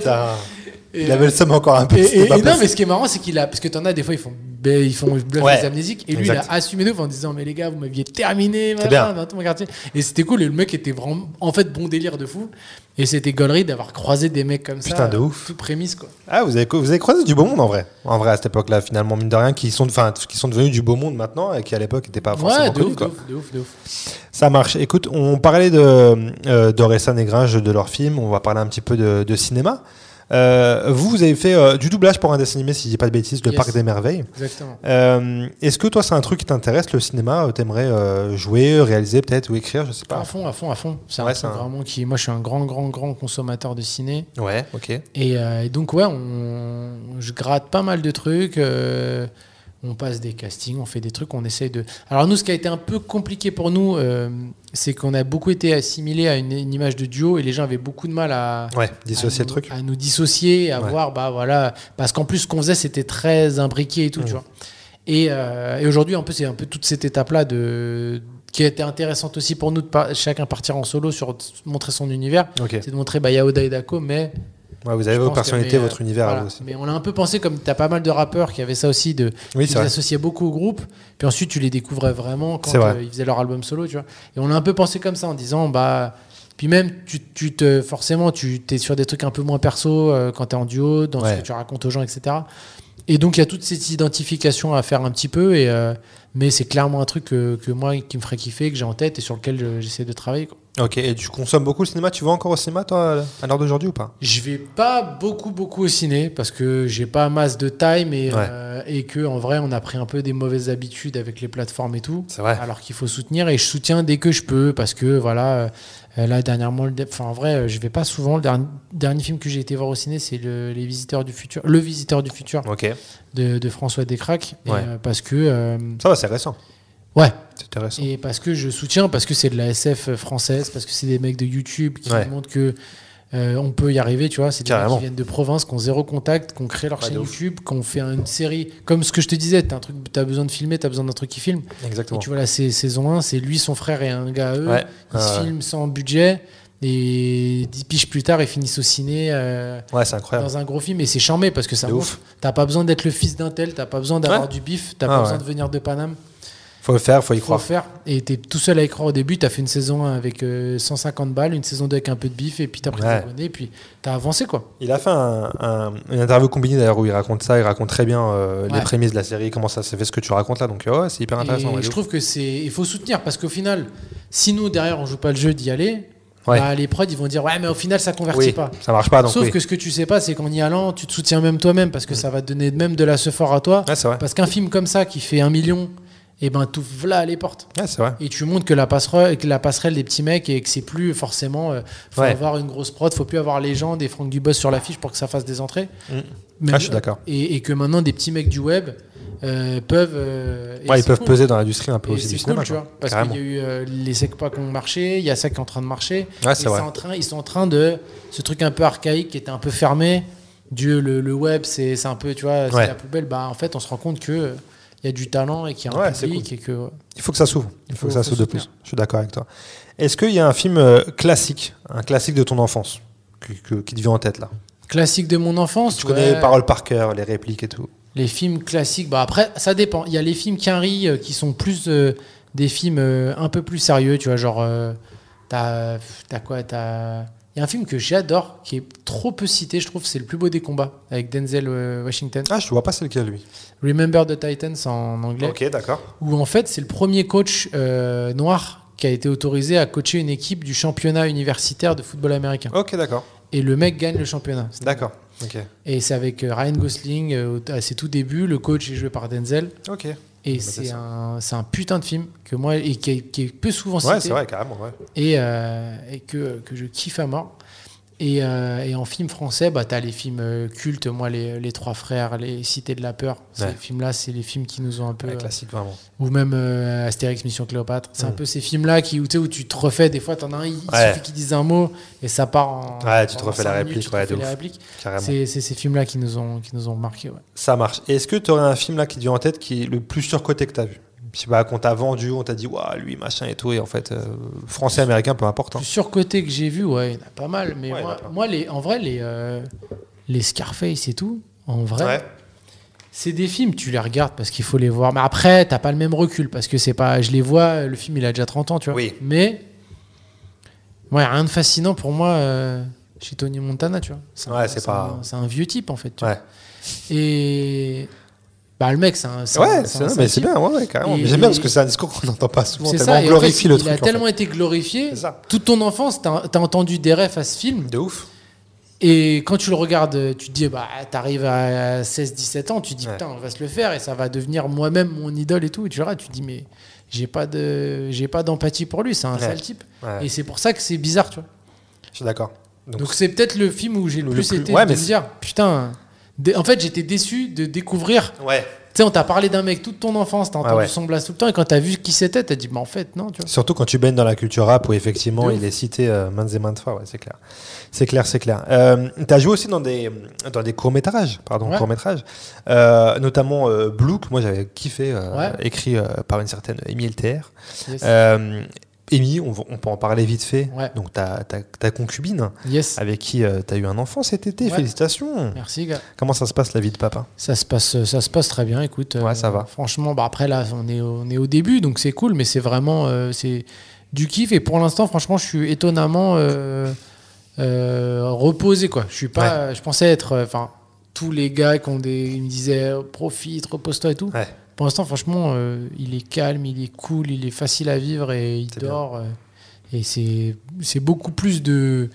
et Il avait le seum encore un peu. et, non, mais ce qui est marrant, c'est qu'il a. Parce que t'en as des fois, ils font, ben, ils font bluff Ouais. les amnésiques. Et lui, Exact. il a assumé de en disant, mais les gars, vous m'aviez terminé, machin, dans tout mon quartier. Et c'était cool. Et le mec était vraiment, en fait, bon délire de fou. Et c'était gaulerie d'avoir croisé des mecs comme ça. Putain, de ouf. Tout prémisse, quoi. Ah, vous avez, vous avez croisé du beau monde en vrai. En vrai, à cette époque-là, finalement, mine de rien, qui sont, qui sont devenus du beau monde maintenant et qui à l'époque n'étaient pas forcément Ouais, de connus. ouf, de quoi. ouf, de ouf, de ouf. Ça marche. Écoute, on parlait de euh, d'Orelsan et Gringe, de leur film. On va parler un petit peu de, de cinéma. Euh, vous, vous avez fait euh, du doublage pour un dessin animé, si je dis pas de bêtises, Le Yes. Parc des Merveilles. Exactement. Euh, Est-ce que toi, c'est un truc qui t'intéresse, le cinéma T'aimerais jouer, réaliser peut-être ou écrire Je sais pas? À fond, à fond, à fond. C'est Ouais, un c'est truc un- vraiment qui. Moi, je suis un grand, grand, grand consommateur de ciné. Ouais, ok. Et, et donc, ouais, on, je gratte pas mal de trucs. On passe des castings, on fait des trucs, on essaye de. Alors, nous, ce qui a été un peu compliqué pour nous, euh, c'est qu'on a beaucoup été assimilés à une, une image de duo et les gens avaient beaucoup de mal à. Ouais, dissocier à le nous- truc. À nous dissocier, à Ouais. voir, bah voilà. Parce qu'en plus, ce qu'on faisait, c'était très imbriqué et tout, Mhm. tu vois. Et, euh, et aujourd'hui, un peu, c'est un peu toute cette étape-là de qui a été intéressante aussi pour nous de par- chacun partir en solo sur montrer son univers. C'est de montrer bah, Yaoda et Dako, mais Ouais, vous avez que- personnalités, mais, votre euh, univers à voilà. vous aussi. Mais on a un peu pensé comme tu as pas mal de rappeurs qui avaient ça aussi de Oui, ils associaient beaucoup au groupe, puis ensuite tu les découvrais vraiment quand vrai. euh, ils faisaient leur album solo, tu vois. Et on a un peu pensé comme ça en disant bah puis même tu, tu te forcément tu es sur des trucs un peu moins perso euh, quand tu es en duo dans Ouais. ce que tu racontes aux gens etc. Et donc il y a toute cette identification à faire un petit peu et euh, mais c'est clairement un truc que, que moi qui me ferait kiffer, que j'ai en tête et sur lequel j'essaie de travailler. quoi. Ok, et tu consommes beaucoup le cinéma? Tu vas encore au cinéma, toi, à l'heure d'aujourd'hui ou pas? Je vais pas beaucoup beaucoup au ciné parce que j'ai pas masse de time et, Ouais. euh, et que en vrai on a pris un peu des mauvaises habitudes avec les plateformes et tout. C'est vrai. Alors qu'il faut soutenir et je soutiens dès que je peux parce que voilà euh, là dernièrement le- enfin en vrai euh, je vais pas souvent le dernier, dernier film que j'ai été voir au ciné c'est le, les visiteurs du futur le visiteur du futur de, de François Descraques Ouais. euh, parce que euh, Ça va, c'est récent. ouais C'est intéressant. et parce que je soutiens, parce que c'est de la SF française, parce que c'est des mecs de YouTube qui Ouais. montrent que euh, on peut y arriver, tu vois. C'est des Carrément. qui viennent de province, qui ont zéro contact, qui ont créé leur chaîne. YouTube, qui ont fait une série. Comme ce que je te disais, t'as un truc, t'as besoin de filmer, t'as besoin d'un truc qui filme. Et Exactement. tu vois là, c'est saison 1, c'est lui, son frère et un gars à eux. Ouais. Ils se Ouais. filment sans budget. Et 10 piges plus tard, ils finissent au ciné euh, Ouais, c'est incroyable. dans un gros film. Et c'est charmé parce que ça ouf. T'as pas besoin d'être le fils d'un tel, t'as pas besoin d'avoir Ouais. du bif, t'as Ah, pas besoin de venir de Paname. Faut le faire, faut y Faut le croire. faire. Et t'es tout seul à y croire au début. T'as fait une saison 1 avec euh, 150 balles, une saison 2 avec un peu de bif, et puis t'as pris Ouais. tes et puis t'as avancé quoi. Il a fait un- un- une interview combinée d'ailleurs où il raconte ça, il raconte très bien euh, les prémices de la série, comment ça s'est fait, ce que tu racontes là. Donc ouais, c'est hyper intéressant. Et je trouve que c'est. Il faut soutenir parce qu'au final, si nous derrière on joue pas le jeu d'y aller, Ouais. bah, les prods ils vont dire ouais, mais au final ça convertit oui, pas. ça marche pas donc Sauf oui. que ce que tu sais pas, c'est qu'en y allant, tu te soutiens même toi-même parce que ça va te donner même de la fort à toi. Ouais. Parce qu'un film comme ça qui fait un million, et ben tout là les portes. Vrai. Et tu montres que la passerelle, que la passerelle des petits mecs et que c'est plus forcément. euh, faut Ouais. avoir une grosse prod, faut plus avoir les gens, des Franck Dubos sur l'affiche pour que ça fasse des entrées. Mm. Mais- Ah, je suis d'accord. Et, et que maintenant des petits mecs du web euh, peuvent. euh, Ouais, ils peuvent cool. peser dans l'industrie un peu Et aussi c'est du cool, cinéma. tu vois, parce qu'il y a eu euh, les SECPA qui ont marché, il y a ça qui est en train de marcher. Ouais, et vrai. en train, ils sont en train de ce truc un peu archaïque qui était un peu fermé. Dieu, le, le web, c'est un peu, tu vois, c'est la poubelle. Bah, en fait, on se rend compte que y a du talent et qu'il y a un Ouais, public et que Il faut que ça s'ouvre. Il faut, Faut- que ça s'ouvre de plus. Je suis d'accord avec toi. Est-ce qu'il y a un film euh, classique, un classique de ton enfance, que- que- qui te vient en tête là? Classique de mon enfance. Tu connais les paroles par cœur, les répliques et tout. Les films classiques, bah après, ça dépend. Il y a les films Quinry euh, qui sont plus euh, des films euh, un peu plus sérieux, tu vois, genre, t'as t'as quoi T'as. Il y a un film que j'adore, qui est trop peu cité, je trouve, c'est Le plus beau des combats, avec Denzel euh, Washington. Ah, je vois pas c'est lequel lui. Remember the Titans en anglais, Ok, d'accord. où en fait, c'est le premier coach euh, noir qui a été autorisé à coacher une équipe du championnat universitaire de football américain. Ok, d'accord. Et le mec gagne le championnat. D'accord. Ok. Et c'est avec euh, Ryan Gosling à ses tout débuts. Le coach est joué par Denzel. Ok. Et c'est un, un putain de film que moi et qui est, qui est peu souvent cité Ouais, c'est vrai, carrément. Ouais. et, euh, et que, que je kiffe à mort. Et, euh, et en film français, bah, tu as les films euh, cultes, moi, les, les Trois Frères, les Cités de la Peur. Ces Ouais. films-là, c'est les films qui nous ont un peu. Ouais, euh, vraiment. ou même euh, Astérix, Mission Cléopâtre. C'est un Mm. peu ces films-là qui, où, tu où tu te refais. Des fois, t'en as un, il Ouais. suffit qu'il dise un mot et ça part en. Ouais, tu te en refais la minutes, réplique, tu. C'est ces films-là qui nous ont, qui nous ont marqué. Ouais. Ça marche. Est-ce que tu aurais un film là qui te vient en tête qui est le plus surcoté que tu as vu? Je sais pas, qu'on t'a vendu, on t'a dit, waouh, lui, machin et tout, et en fait, euh, français, américain, peu importe. hein. Surcoté que j'ai vu, ouais, il y en a pas mal. Mais Ouais, moi, les, en vrai, les, euh, les Scarface et tout, en vrai, Ouais. c'est des films, tu les regardes parce qu'il faut les voir. Mais après, t'as pas le même recul parce que c'est pas. Je les vois, le film il a déjà 30 ans, tu vois. Oui. Mais, ouais, rien de fascinant pour moi euh, chez Tony Montana, tu vois. un- c'est pas- un- C'est un vieux type en fait. tu vois. Et. Bah, le mec, c'est un. c'est Ouais, un- c'est un mais c'est bien, ouais, ouais, carrément. Et- Mais J'aime bien parce que c'est un discours qu'on n'entend pas souvent, C'est tellement ça, on et en fait, glorifie il, le il truc. a en fait. tellement été glorifié. C'est ça. Toute ton enfance, t'as as entendu des refs à ce film. De ouf. Et quand tu le regardes, tu te dis, bah, t'arrives à 16-17 ans, tu te dis, Ouais. putain, on va se le faire et ça va devenir moi-même mon idole et tout. Et tu verras, tu te dis, mais j'ai pas de, j'ai pas d'empathie pour lui, c'est un Ouais. sale type. Ouais, Et c'est pour ça que c'est bizarre, tu vois. je suis d'accord. Donc, Donc c'est peut-être le film où j'ai le, Le plus plus- été ouais, de mais me dire, putain. En fait, j'étais déçu de découvrir. ouais. Tu sais, on t'a parlé d'un mec toute ton enfance, t'as entendu ouais. son blast tout le temps, et quand t'as vu qui c'était, t'as dit, bah en fait, non, tu vois. Surtout quand tu baignes dans la culture rap où effectivement il est cité euh, maintes et maintes fois, ouais, c'est clair. C'est clair, c'est clair. Euh, tu as joué aussi dans des, dans des courts-métrages, pardon, Ouais. courts-métrages, Euh, notamment euh, Blue, que moi j'avais kiffé, écrit par une certaine Émile TR. Yes. Euh, Émilie, on, peut en parler vite fait. Ouais. Donc ta, ta, ta concubine, yes. avec qui tu as eu un enfant cet été, Ouais. félicitations. Merci, gars. Comment ça se passe la vie de papa? Ça se passe, ça se passe très bien. Écoute, Ouais, ça va. Franchement, bah après là, on est, au- on est au début, donc c'est cool, mais c'est vraiment, euh, c'est du kiff. Et pour l'instant, franchement, je suis étonnamment euh, euh, reposé, quoi. Je suis pas, je pensais être, euh, enfin, tous les gars qui ont des, ils me disaient, euh, profite, repose-toi et tout. Pour l'instant, franchement, euh, il est calme, il est cool, il est facile à vivre et il dort. euh, et c'est, beaucoup plus de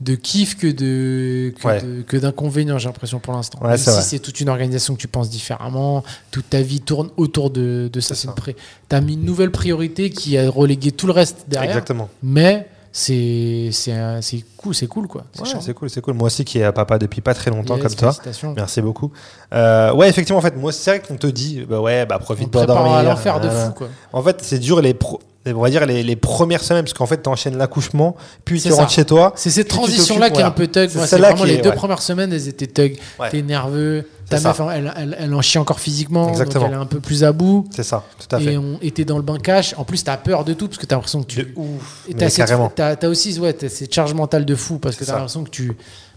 de kiff que de que, Ouais. de- que d'inconvénients j'ai l'impression pour l'instant Ouais, si c'est toute une organisation que tu penses différemment toute ta vie tourne autour de, de ça ça. pré- t'as mis une nouvelle priorité qui a relégué tout le reste derrière Exactement. mais c'est cool c'est cool quoi Ouais, c'est cool, c'est cool. Moi aussi qui est papa depuis pas très longtemps Yes, comme toi. félicitations. Merci beaucoup. Euh, ouais, effectivement, en fait, moi, c'est vrai qu'on te dit, bah ouais, bah profite te pour dormir. à l'enfer de fou quoi En fait, c'est dur les pro- on va dire les, les premières semaines, parce qu'en fait, tu enchaînes l'accouchement, puis tu ça. rentres chez toi. C'est cette transition-là qui est un peu thug. C'est vraiment les deux ouais. premières semaines, elles étaient thug. Ouais. T'es nerveux. Ta meuf, elle, elle, elle en chie encore physiquement. Exactement. Donc elle est un peu plus à bout. C'est ça, tout à fait. Et on était dans le bain cash. En plus, t'as peur de tout parce que t'as l'impression que tu. De ouf. Et t'as cette-. T'as t'as aussi ouais, t'as cette charge mentale de fou parce que t'as ça. l'impression que tu,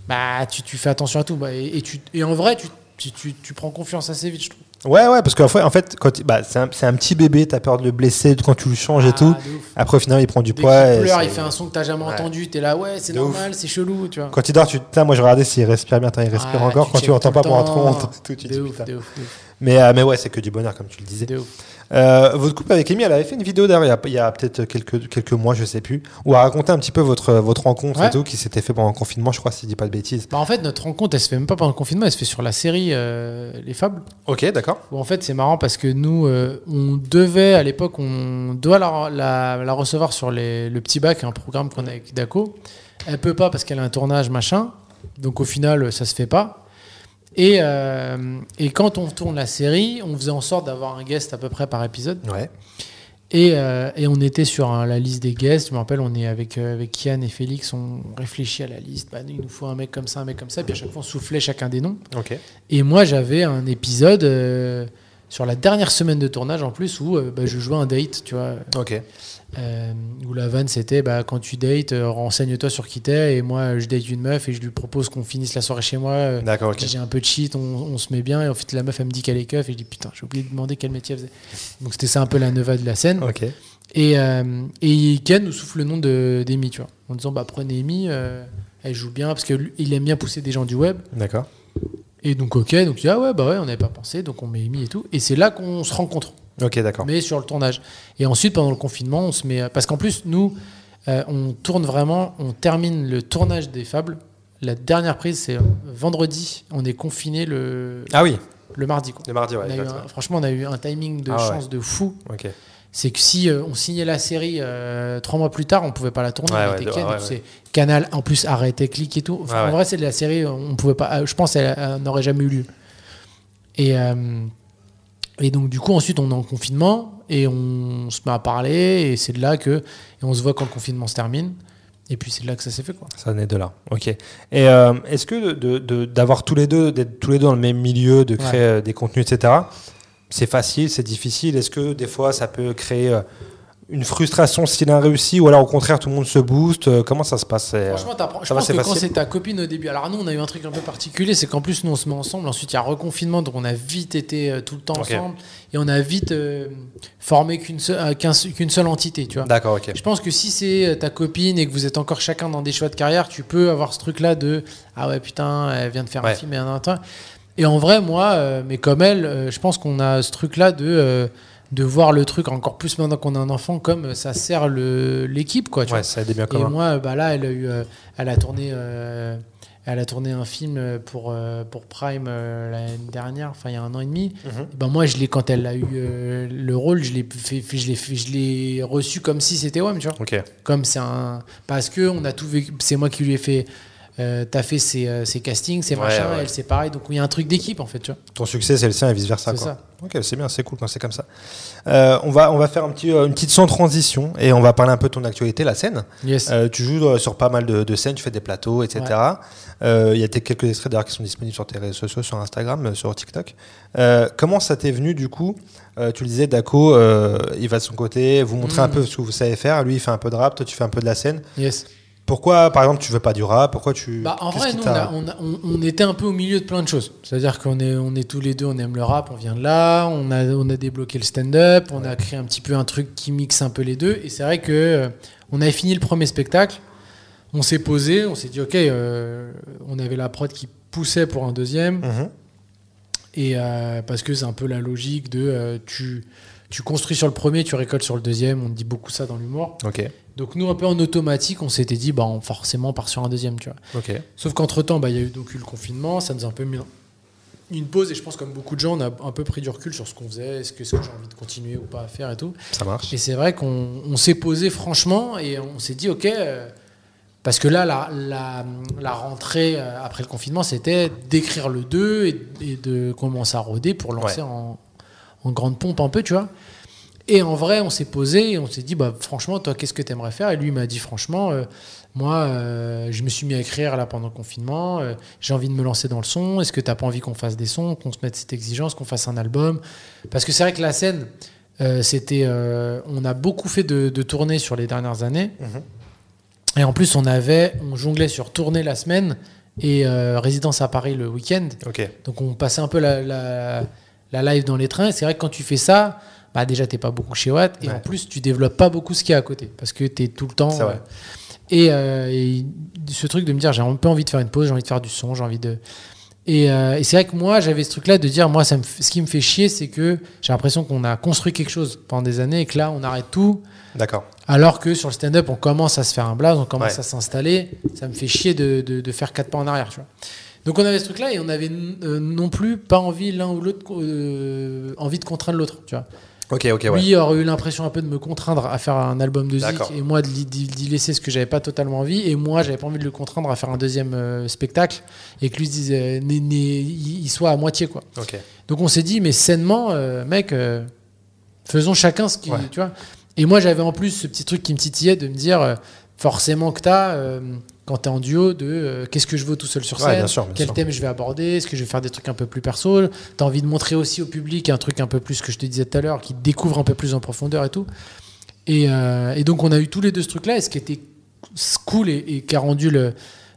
bah, tu, tu fais attention à tout. Bah, et, et tu, et en vrai, tu, tu, tu, tu prends confiance assez vite, je trouve. Ouais, ouais, parce qu'en fait, en fait quand, bah, c'est un, un petit bébé, t'as peur de le blesser quand tu le changes et Ah, tout. Après, au final, il prend du Dès poids. pleure, il fait un son que t'as jamais Ouais. entendu. T'es là, ouais, c'est normal, c'est chelou, tu vois. Quand il dort, tu, moi je regardais s'il respire bien, il respire Ah, encore. Quand tu checkes entends tout pas un trop temps. honte, tout, tu dis, De ouf, putain. de ouf, de ouf, Mais, euh, mais ouais, c'est que du bonheur, comme tu le disais. Euh, votre couple avec Amy, elle avait fait une vidéo d'ailleurs il y a, peut-être quelques, quelques mois, je sais plus, où elle racontait un petit peu votre, votre rencontre et tout, qui s'était fait pendant le confinement, je crois, si je dis pas de bêtises. Bah, en fait, notre rencontre, elle se fait même pas pendant le confinement, elle se fait sur la série euh, Les Fables. Ok, d'accord. En fait, c'est marrant parce que nous, on devait, à l'époque, on doit la, la- la recevoir sur les- le petit bac, un programme qu'on a avec Daco. Elle peut pas parce qu'elle a un tournage, machin. Donc au final, ça se fait pas. Et, euh, et quand on tourne la série, on faisait en sorte d'avoir un guest à peu près par épisode. Ouais. Et, euh, et on était sur hein, la liste des guests. Je me rappelle, on est avec, euh, avec Kian et Félix, on réfléchit à la liste. Bah, il nous faut un mec comme ça, un mec comme ça. Puis à chaque fois, on soufflait chacun des noms. Ok. Et moi, j'avais un épisode euh, sur la dernière semaine de tournage en plus où bah, je jouais un date, tu vois. Ok. Euh, où la vanne c'était bah, quand tu dates, euh, renseigne-toi sur qui t'es. Et moi, je date une meuf et je lui propose qu'on finisse la soirée chez moi. euh, D'accord, ok. J'ai un peu de shit, on, on se met bien. Et en fait, la meuf, elle me dit qu'elle est keuf. Et je dis putain, j'ai oublié de demander quel métier elle faisait. Donc c'était ça un peu la neva de la scène. Ok. Et, et Ken nous souffle le nom d'Amy, tu vois. En disant bah prenez Amy, elle joue bien parce qu'il aime bien pousser des gens du web. D'accord. Et donc, ok, donc ah ouais, bah ouais, on n'avait pas pensé, donc on met Amy et tout. Et c'est là qu'on se rencontre, Ok, d'accord. mais sur le tournage. Et ensuite, pendant le confinement, on se met. Parce qu'en plus, nous, euh, on tourne vraiment, on termine le tournage des Fables. La dernière prise, c'est euh, vendredi. On est confiné le, Ah oui, le mardi. Quoi. le mardi, ouais. On un- franchement, on a eu un timing de Ah ouais. chance de fou. Ok. C'est que si euh, on signait la série euh, trois mois plus tard, on pouvait pas la tourner. Ouais, ouais, Ken, ouais, c'est Canal, en plus, arrêtait, clic et tout. Enfin, en vrai, c'est de la série, on pouvait pas. euh, Je pense qu'elle elle n'aurait jamais eu lieu. Et, euh, et donc, du coup, ensuite, on est en confinement et on se met à parler. Et c'est de là que. Et on se voit quand le confinement se termine. Et puis, c'est de là que ça s'est fait, quoi. Ça naît de là. Ok. Et euh, est-ce que de- d'avoir tous les deux, d'être tous les deux dans le même milieu, de créer Ouais. euh, des contenus, etc. C'est facile, c'est difficile? Est-ce que des fois ça peut créer euh, une frustration s'il a réussi, ou alors au contraire tout le monde se booste Euh, Comment ça se passe Franchement, je pense que quand c'est ta copine au début. Alors, nous, on a eu un truc un peu particulier, c'est qu'en plus, nous, on se met ensemble. Ensuite, il y a reconfinement, donc on a vite été euh, tout le temps ensemble. Et on a vite euh, formé qu'une seule, euh, qu'un- qu'une seule entité, tu vois. D'accord, ok. Je pense que si c'est ta copine et que vous êtes encore chacun dans des choix de carrière, tu peux avoir ce truc-là de Ah ouais, putain, elle vient de faire un film et un, un, un. Et en vrai, moi, euh, mais comme elle, je pense qu'on a ce truc-là de, de voir le truc encore plus maintenant qu'on a un enfant, comme ça sert le- l'équipe, quoi. Tu Ouais, vois. ça a des biens Et communs. moi, bah là, elle a eu, euh, elle a tourné, euh, elle a tourné un film pour euh, pour Prime euh, l'année dernière, enfin il y a un an et demi. Et ben moi, je l'ai quand elle a eu euh, le rôle, je l'ai fait, je l'ai je l'ai reçu comme si c'était WAM, tu vois. Comme c'est un, parce que on a tout vécu. C'est moi qui lui ai fait. Euh, T'as fait ses, euh, ses castings, ses Ouais, machins, ouais. elle c'est pareil. Donc il y a un truc d'équipe en fait, tu vois. Ton succès, c'est le sien et vice versa. C'est ça. Ok, c'est bien, c'est cool quand c'est comme ça. Euh, on va on va faire un petit euh, une petite sans transition et on va parler un peu de ton actualité, la scène. Yes. Euh, tu joues sur pas mal de, de scènes, tu fais des plateaux, etc. Il y a quelques extraits d'ailleurs qui sont disponibles sur tes réseaux sociaux, sur Instagram, sur TikTok. Comment ça t'est venu du coup Tu le disais, Daco, il va de son côté, vous montrez un Mm. peu ce que vous savez faire. Lui, il fait un peu de rap, toi, tu fais un peu de la scène. yes. Pourquoi, par exemple, tu veux pas du rap? Pourquoi tu Bah, en vrai, nous, on, t'a- a- on a- on- on était un peu au milieu de plein de choses. C'est-à-dire qu'on est, on est tous les deux, on aime le rap, on vient de là, on a, on a débloqué le stand-up, on a créé un petit peu un truc qui mixe un peu les deux. Et c'est vrai que euh, on avait fini le premier spectacle, on s'est posé, on s'est dit, ok, euh, on avait la prod qui poussait pour un deuxième. Mhm. Et euh, parce que c'est un peu la logique de tu, tu construis sur le premier, tu récoltes sur le deuxième. On dit beaucoup ça dans l'humour. Ok, Donc nous, un peu en automatique, on s'était dit, bah, on, forcément, on part sur un deuxième, tu vois. Sauf qu'entre-temps, bah, il y a eu donc eu le confinement, ça nous a un peu mis une pause et je pense comme beaucoup de gens, on a un peu pris du recul sur ce qu'on faisait, est-ce que, j'ai envie de continuer ou pas à faire et tout. Ça marche. Et c'est vrai qu'on on s'est posé franchement et on s'est dit, ok, euh, parce que là, la, la, la rentrée euh, après le confinement, c'était d'écrire le 2 et, et de commencer à roder pour lancer Ouais. en, en grande pompe un peu, tu vois. Et en vrai, on s'est posé et on s'est dit, bah, franchement, toi, qu'est-ce que tu aimerais faire? Et lui, il m'a dit, franchement, euh, moi, euh, je me suis mis à écrire là pendant le confinement. euh, j'ai envie de me lancer dans le son. Est-ce que tu n'as pas envie qu'on fasse des sons, qu'on se mette cette exigence, qu'on fasse un album? Parce que c'est vrai que la scène, c'était, on a beaucoup fait de, de tournées sur les dernières années. Et en plus, on avait, on jonglait sur tournée la semaine et résidence à Paris le week-end. Donc on passait un peu la, la, la live dans les trains. Et c'est vrai que quand tu fais ça, bah déjà t'es pas beaucoup chez Watt et Ouais. en plus tu développes pas beaucoup ce qu'il y a à côté parce que tu es tout le temps. Euh, et, euh, et ce truc de me dire j'ai un peu envie de faire une pause, j'ai envie de faire du son, j'ai envie de. Et, euh, et c'est vrai que moi j'avais ce truc là de dire moi ça me ce qui me fait chier c'est que j'ai l'impression qu'on a construit quelque chose pendant des années et que là on arrête tout D'accord. alors que sur le stand-up, on commence à se faire un blaze, on commence Ouais. à s'installer. Ça me fait chier de, de- de faire quatre pas en arrière, tu vois. Donc on avait ce truc-là et on avait euh, non plus pas envie l'un ou l'autre, euh, envie de contraindre l'autre, tu vois. Ok, ok, ouais. Lui aurait eu l'impression un peu de me contraindre à faire un album de zik et moi d'y laisser ce que j'avais pas totalement envie et moi j'avais pas envie de le contraindre à faire un deuxième euh, spectacle et que lui se dise, euh, né- né- il soit à moitié quoi. Ok. Donc on s'est dit, mais sainement, mec, faisons chacun ce qui. Ouais. Tu vois Et moi, j'avais en plus ce petit truc qui me titillait de me dire, forcément que tu as, quand tu es en duo, de euh, qu'est-ce que je veux tout seul sur Ouais, scène, bien sûr, bien quel sûr. thème je vais aborder, est-ce que je vais faire des trucs un peu plus perso, tu as envie de montrer aussi au public un truc un peu plus, que je te disais tout à l'heure, qui découvre un peu plus en profondeur et tout. Et, euh, et donc, on a eu tous les deux ce truc-là, et ce qui était cool et, et qui a rendu le,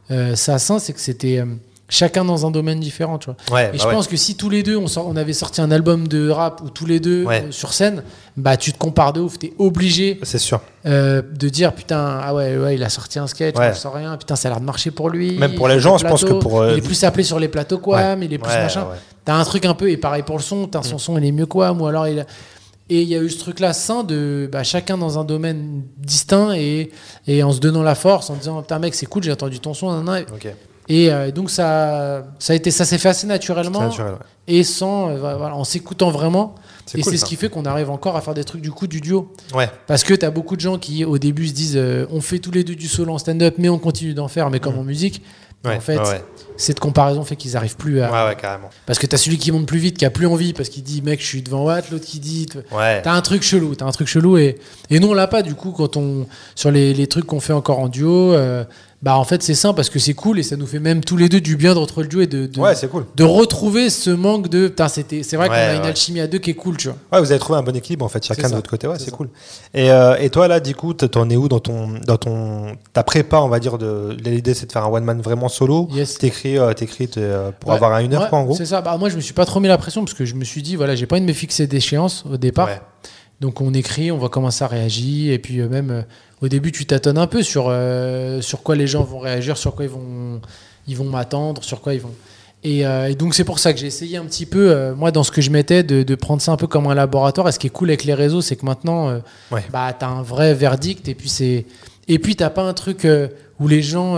euh, ça sain, c'est que c'était chacun dans un domaine différent, tu vois. Ouais, Et bah je ouais. pense que si tous les deux, on, sort- on avait sorti un album de rap ou tous les deux Ouais. euh, sur scène, bah tu te compares de ouf. T'es obligé C'est sûr. euh, de dire putain, ah ouais, ouais, il a sorti un sketch, je sens rien, putain, ça a l'air de marcher pour lui. Même pour les gens, je pense que pour, euh, Il est plus appelé sur les plateaux quoi, mais il est plus machin. T'as un truc un peu, et pareil pour le son, t'as son son, il est mieux quoi, ou alors il a- Et il y a eu ce truc-là sain de bah, chacun dans un domaine distinct et, et en se donnant la force, en disant putain mec c'est cool, j'ai entendu ton son, nan, nan. Ok. Et euh, donc ça, ça a été, ça s'est fait assez naturellement C'est naturel, ouais. et sans, euh, voilà, en s'écoutant vraiment. Et cool, c'est ce qui fait qu'on arrive encore à faire des trucs du coup du duo. Ouais. Parce que tu as beaucoup de gens qui au début se disent euh, on fait tous les deux du solo en stand-up, mais on continue d'en faire, mais comme en musique. Mm. Ouais, en fait, ouais, cette comparaison fait qu'ils arrivent plus à. Ouais, ouais, carrément. Parce que tu as celui qui monte plus vite, qui a plus envie, parce qu'il dit mec, je suis devant Watt, l'autre qui dit. Ouais. T'as un truc chelou, t'as un truc chelou et, et nous on l'a pas du coup quand on sur les, les trucs qu'on fait encore en duo, euh, bah en fait c'est simple parce que c'est cool et ça nous fait même tous les deux du bien de retrouver le duo et de, de, Ouais, c'est cool. de retrouver ce manque de putain c'était c'est vrai qu'on Ouais, a une alchimie à deux qui est cool tu vois. Ouais, vous avez trouvé un bon équilibre en fait, chacun de votre côté. Ouais, C'est cool. Et, euh, et toi là, du coup, t'en es où dans ton, dans ton, ta prépa, on va dire de l'idée, c'est de faire un one man vraiment solo? Yes. T'écris, euh, euh, pour avoir un une heure quoi en gros? C'est ça. Bah, moi je me suis pas trop mis la pression parce que je me suis dit voilà j'ai pas envie de me fixer d'échéance au départ. Donc on écrit, on voit comment ça réagit, et puis euh, même euh, au début tu tâtonnes un peu sur, euh, sur quoi les gens vont réagir, sur quoi ils vont, ils vont m'attendre, sur quoi ils vont. Et, euh, et donc c'est pour ça que j'ai essayé un petit peu, euh, moi dans ce que je mettais, de, de prendre ça un peu comme un laboratoire. Et ce qui est cool avec les réseaux, c'est que maintenant, Ouais. bah, tu as un vrai verdict, et puis c'est et puis t'as pas un truc où les gens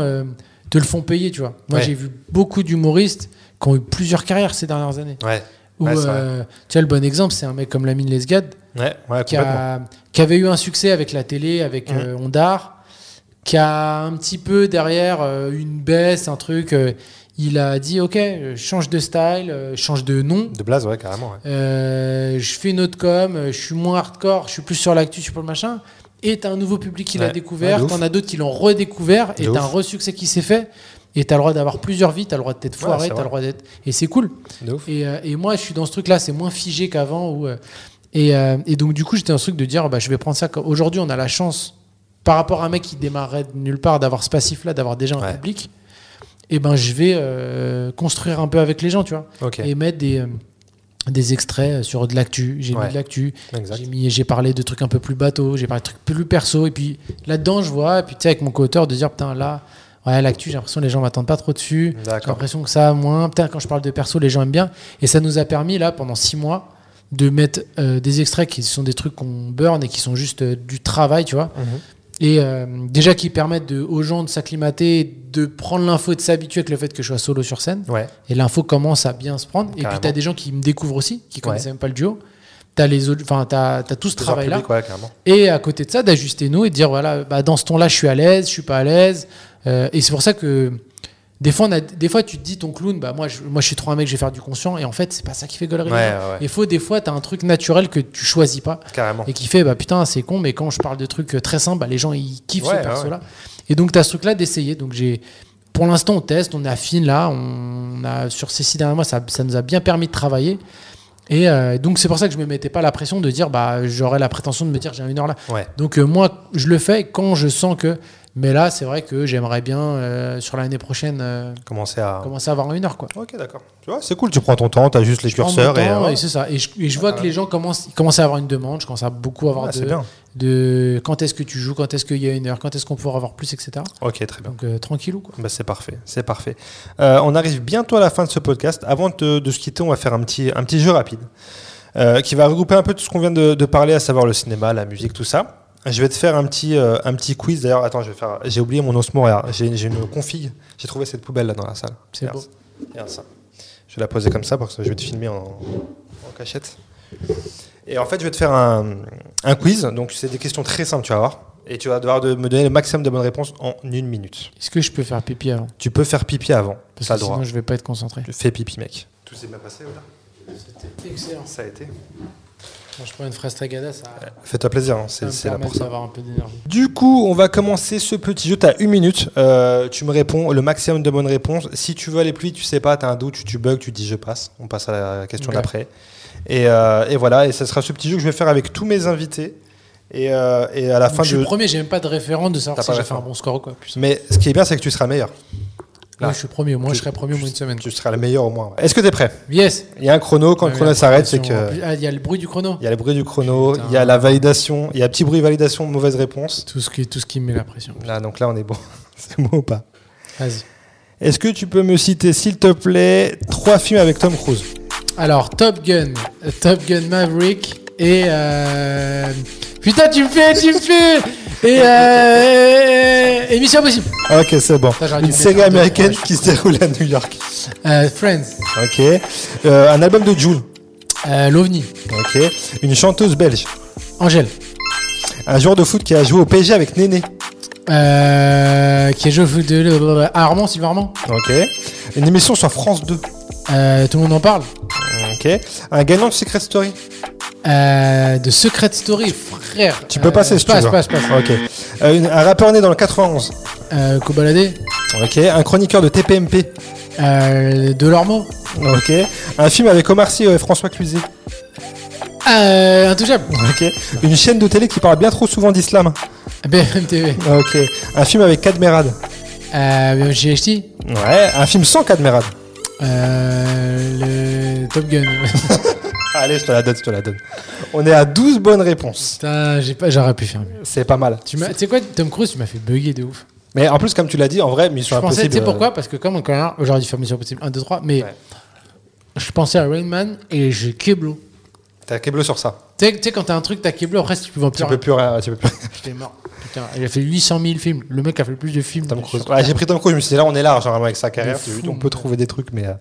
te le font payer, tu vois. Moi Ouais. j'ai vu beaucoup d'humoristes qui ont eu plusieurs carrières ces dernières années. Ouais. Où, tu vois, le bon exemple, c'est un mec comme Lamine Lesgade, Ouais, ouais, qui, complètement. a- qui avait eu un succès avec la télé, avec Mhm. euh, Ondar, qui a un petit peu derrière euh, une baisse, un truc. euh, il a dit Ok, change de style, euh, change de nom. De Blaze, ouais, carrément. ouais. je fais une autre com, je suis moins hardcore, je suis plus sur l'actu, je suis pas le machin. Et t'as un nouveau public qui l'a découvert, t'en as d'autres qui l'ont redécouvert, et t'as un resuccès qui s'est fait. Et t'as le droit d'avoir plusieurs vies, t'as le droit d'être foiré, t'as le droit d'être. Et c'est cool. Et, euh, et moi, je suis dans ce truc-là, c'est moins figé qu'avant. Où, euh, et, euh, et donc, du coup, j'étais ce truc de dire, bah, je vais prendre ça. comme- Aujourd'hui, on a la chance, par rapport à un mec qui démarrait de nulle part, d'avoir ce passif-là, d'avoir déjà un Ouais. public. Et ben, je vais euh, construire un peu avec les gens, tu vois. Et mettre des, euh, des extraits sur de l'actu. J'ai Ouais. mis de l'actu. J'ai parlé de trucs un peu plus bateaux, j'ai parlé de trucs plus perso. Et puis là-dedans, je vois, et puis tu sais, avec mon co-auteur, de dire, putain, là, ouais, l'actu, j'ai l'impression que les gens m'attendent pas trop dessus. J'ai l'impression que ça, moins. Putain, quand je parle de perso, les gens aiment bien. Et ça nous a permis, là, pendant six mois, de mettre euh, des extraits qui sont des trucs qu'on burn et qui sont juste euh, du travail, tu vois. Mhm. Et euh, déjà qui permettent de, aux gens de s'acclimater, de prendre l'info et de s'habituer avec le fait que je sois solo sur scène. Ouais. Et l'info commence à bien se prendre. Et puis, tu as des gens qui me découvrent aussi, qui Ouais. connaissaient même pas le duo. Tu as, les autres, enfin, t'as, t'as tout ce travail-là. ouais. Et à côté de ça, d'ajuster nous et de dire voilà, bah, dans ce ton-là, je suis à l'aise, je suis pas à l'aise. Et c'est pour ça que des fois, on a, des fois, tu te dis ton clown, bah moi, je, moi, je suis trop un mec, je vais faire du conscient, et en fait, c'est pas ça qui fait gaulerie. Ouais, ouais, ouais. Il faut des fois, t'as un truc naturel que tu choisis pas Carrément. et qui fait bah putain c'est con mais quand je parle de trucs euh, très simples bah, les gens ils kiffent Ouais, ce perso ouais. là et donc tu as ce truc là d'essayer donc j'ai pour l'instant on teste on affine là on a sur ces six derniers mois ça, ça nous a bien permis de travailler et euh, donc c'est pour ça que je me mettais pas la pression de dire bah j'aurais la prétention de me dire j'ai une heure là Ouais. donc euh, moi je le fais quand je sens que mais là c'est vrai que j'aimerais bien euh, sur l'année prochaine euh, Commencer à. commencer à avoir une heure quoi Ok, d'accord. Tu vois, c'est cool, tu prends ton temps, t'as juste les Je curseurs et. temps euh, et c'est ça et je, et je vois que les gens commencent, à avoir une demande je commence à beaucoup avoir ouais, de, de quand est-ce que tu joues, quand est-ce qu'il y a une heure, quand est-ce qu'on pourra avoir plus, etc. Ok, très bien. Donc tranquillou quoi. Bah, c'est parfait, c'est parfait. On arrive bientôt à la fin de ce podcast. Avant de, se quitter, on va faire un petit, un petit jeu rapide qui va regrouper un peu tout ce qu'on vient de, de parler, à savoir le cinéma, la musique, tout ça. Je vais te faire un petit, euh, un petit quiz. D'ailleurs, attends, je vais faire. J'ai oublié mon osmo. J'ai j'ai une config. J'ai trouvé cette poubelle là dans la salle. C'est beau. Regarde ça. Je vais la poser comme ça parce que je vais te filmer en, en cachette. Et en fait, je vais te faire un, un quiz. Donc, c'est des questions très simples, tu vas voir. Et tu vas devoir de me donner le maximum de bonnes réponses en une minute. Est-ce que je peux faire pipi avant? Tu peux faire pipi avant. Parce Ça que droit. sinon je vais pas être concentré. Tu fais pipi, mec. Tout s'est bien passé, là C'était excellent. Ça a été. Je prends une fraise tagada, ça, Fais-toi plaisir, hein, ça c'est là pour ça. un peu. Du coup, on va commencer ce petit jeu. Tu as une minute. Euh, tu me réponds le maximum de bonnes réponses. Si tu veux aller plus vite, tu sais pas, tu as un doute, tu, tu bugs, tu dis je passe. On passe à la question d'après. Et, euh, et voilà, et ce sera ce petit jeu que je vais faire avec tous mes invités. Et, euh, et à la Donc, fin je suis de. le premier, j'ai même pas de référent de savoir si j'ai fait un bon score ou quoi. Putain. Mais ce qui est bien, c'est que tu seras le meilleur. Là. Je suis premier. Moi, Tu- je serai premier au moins une semaine. Tu seras le meilleur au moins. Est-ce que tu es prêt? Yes. Il y a un chrono. Quand le Ouais, chrono s'arrête, c'est que. Ah, il y a le bruit du chrono. Il y a le bruit du chrono, Putain. il y a la validation, il y a un petit bruit validation, mauvaise réponse. Tout ce qui, tout ce qui me met la pression. Là, donc là, on est bon. C'est bon ou pas? Vas-y. Est-ce que tu peux me citer, s'il te plaît, trois films avec Tom Cruise? Alors, Top Gun, Top Gun Maverick et. euh, Putain, tu me fais, tu me fais Et. Euh... et Mission Impossible. Ok, c'est bon. Ça, j'aurais dû Une série mettre en deux, américaine qui se déroule à New York. Euh, Friends. Ok. Euh, un album de Jules. Euh, L'OVNI. Ok. Une chanteuse belge. Angèle. Un joueur de foot qui a joué au PSG avec Néné. Euh, qui est jeu foot de. Ah, Armand, Sylvain Armand. Ok. Une émission sur France 2. Euh, tout le monde en parle. Ok. Un gagnant de Secret Story. Euh, de Secret Story, frère. Tu peux passer si tu passe, veux. passe, passe. Ok. Euh, une- un rappeur né dans le 91. Euh, Kobalade. Ok. Un chroniqueur de TPMP. Euh, Delormeau. Ok. Un film avec Omar Sy et François Cluzet. Euh, Intouchable. Ok. Une chaîne de télé qui parle bien trop souvent d'islam. BFM TV. Ok. Un film avec Cadmerade. Euh, GHT. Ouais. Un film sans Cadmerade. Euh, le Top Gun. Allez, je te la donne, je te la donne. On est à 12 bonnes réponses. Putain, j'ai pas, j'aurais pu faire mieux. C'est pas mal. Tu sais quoi, Tom Cruise, tu m'as fait bugger de ouf. Mais en plus, comme tu l'as dit, en vrai, Mission Je pensais, Impossible. tu sais euh, pourquoi Parce que comme on connaît, j'aurais dû faire Mission Impossible 1, 2, 3, mais Ouais. je pensais à Rain Man et j'ai Keblo. T'as Keblo sur ça. Tu sais- quand t'as un truc, t'as Keblo, après, si tu peux en plus Tu peux plus rien. Tu peux plus. J'étais mort. Putain, il a fait 800 000 films. Le mec a fait le plus de films. Tom Cruise. Ouais, j'ai pris Tom Cruise. Je me suis dit, là, on est large, généralement, avec sa carrière. on peut trouver des trucs, mais. euh,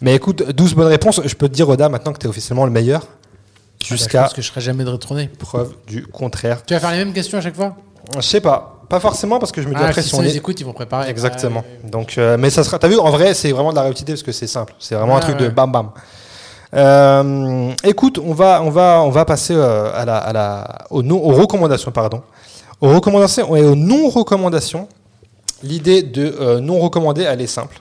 Mais écoute, 12 bonnes réponses. Je peux te dire, Oda, maintenant que t'es officiellement le meilleur, Ah bah, jusqu'à pense que je serais jamais de retourner. preuve du contraire. Tu vas faire les mêmes questions à chaque fois? Je sais pas. Pas forcément, parce que je me dis Ah, après, si on les est. écoute, ils vont préparer. Exactement. Ouais, ouais, ouais. Donc, euh, mais ça sera. T'as vu, en vrai, c'est vraiment de la réutilité parce que c'est simple. C'est vraiment un Ouais, truc de bam bam. Euh, écoute, on va, on va, on va passer euh, à la, à la, aux, non- aux recommandations, pardon. Aux recommandations et aux non-recommandations. L'idée de non recommander, elle est simple.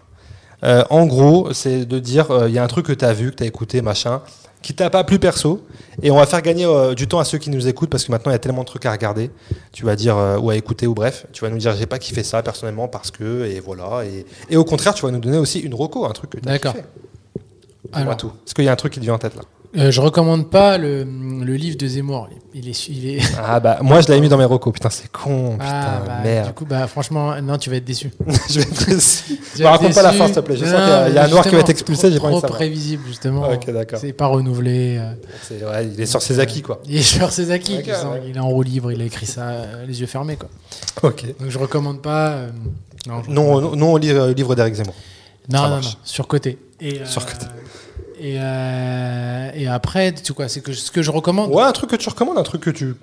Euh, en gros, c'est de dire, il y a un truc que tu as vu, que tu as écouté, machin, qui t'a pas plu perso, et on va faire gagner euh, du temps à ceux qui nous écoutent, parce que maintenant il y a tellement de trucs à regarder. Tu vas dire, euh, ou à écouter, ou bref, tu vas nous dire, j'ai pas kiffé ça personnellement, parce que, et voilà. Et, et au contraire, tu vas nous donner aussi une reco, un truc que tu as D'accord. kiffé. Dis-moi Alors, tout. Est-ce qu'il y a un truc qui te vient en tête là? Euh, je recommande pas le, le livre de Zemmour. Il est, il est... Ah bah, moi je l'avais mis dans mes recos, putain, c'est con, putain, Ah, bah, merde. Du coup, bah, franchement, non, tu vas être déçu. je vais être déçu. Être raconte pas la déçu. fin, s'il te plaît. Je Non, sens qu'il y y a un noir qui va être expulsé, j'ai pas envie de Trop savoir. prévisible, justement. Ok, d'accord. C'est pas renouvelé. euh. Ouais, il est sur ses acquis, quoi. Il est sur ses acquis. Ouais. Il est en roue libre, il a écrit ça euh, les yeux fermés. Quoi. Ok. Donc je recommande pas. euh, non, Non, non, non au livre, d'Eric Zemmour. non, non, non, surcoté. Et, Surcoté. Et, euh, et après, tu quoi, c'est que ce que je recommande. Ouais, un truc que tu recommandes, un truc que tu.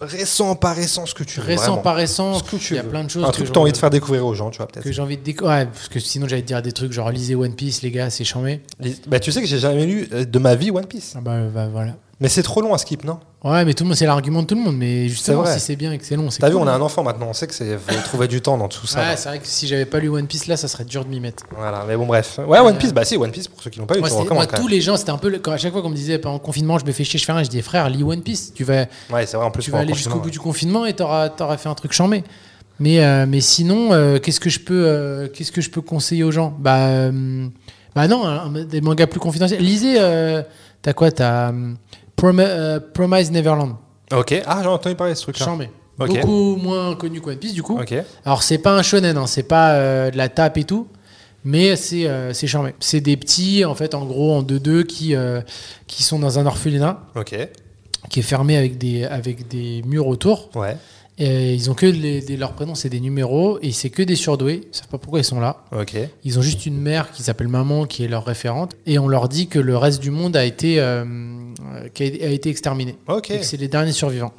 Récent, pas récent, ce que tu veux. Récent, vraiment. pas récent, Ce que tu il y a veux. plein de choses. Un que truc que tu as envie de faire découvrir aux gens, tu vois, peut-être. Que j'ai envie de découvrir. Ouais, parce que sinon j'allais te dire des trucs genre lisez One Piece, les gars, c'est chambé. Les- Bah, tu sais que j'ai jamais lu euh, de ma vie One Piece. Ah bah, bah, voilà. Mais c'est trop long à skip, non? Ouais, mais tout le monde, c'est l'argument de tout le monde. Mais justement, si c'est bien et que c'est long, c'est T'as vu, on a un enfant maintenant, on sait que c'est faut trouver du temps dans tout ça. Ouais, c'est vrai que si j'avais pas lu One Piece là, ça serait dur de m'y mettre. Voilà, mais bon, bref. Ouais, One Piece, bah si, One Piece, pour ceux qui l'ont pas lu, Moi, moi, tous les gens, c'était un peu. Quand, à chaque fois qu'on me disait pendant le confinement, je me fais chier, je fais rien, je dis frère, lis One Piece. Tu vas, Ouais, c'est vrai, en plus, tu vas aller jusqu'au bout du confinement et t'auras auras fait un truc chambé. Mais, euh, mais sinon, euh, qu'est-ce que je peux, euh, qu'est-ce que je peux conseiller aux gens? Bah, bah non, des mangas plus confidentiels. Lisez. T'as quoi T'as Prom- euh, Promise Neverland. Ok, ah, j'ai entendu parler de ce truc-là. Chambé. Ok. Beaucoup moins connu que One Piece du coup. Ok, Alors c'est pas un shonen, hein, c'est pas euh, de la tape et tout, mais c'est euh, c'est charmé. C'est des petits, en fait, en gros, en 2-2 qui, qui sont dans un orphelinat ok, qui est fermé avec des, avec des murs autour. ouais, Et ils ont que les, leurs prénoms, c'est des numéros, et c'est que des surdoués. Ils savent pas pourquoi ils sont là. Ils ont juste une mère qui s'appelle maman, qui est leur référente, et on leur dit que le reste du monde a été, euh, euh, qui a, a été exterminé. ok. Et que c'est les derniers survivants.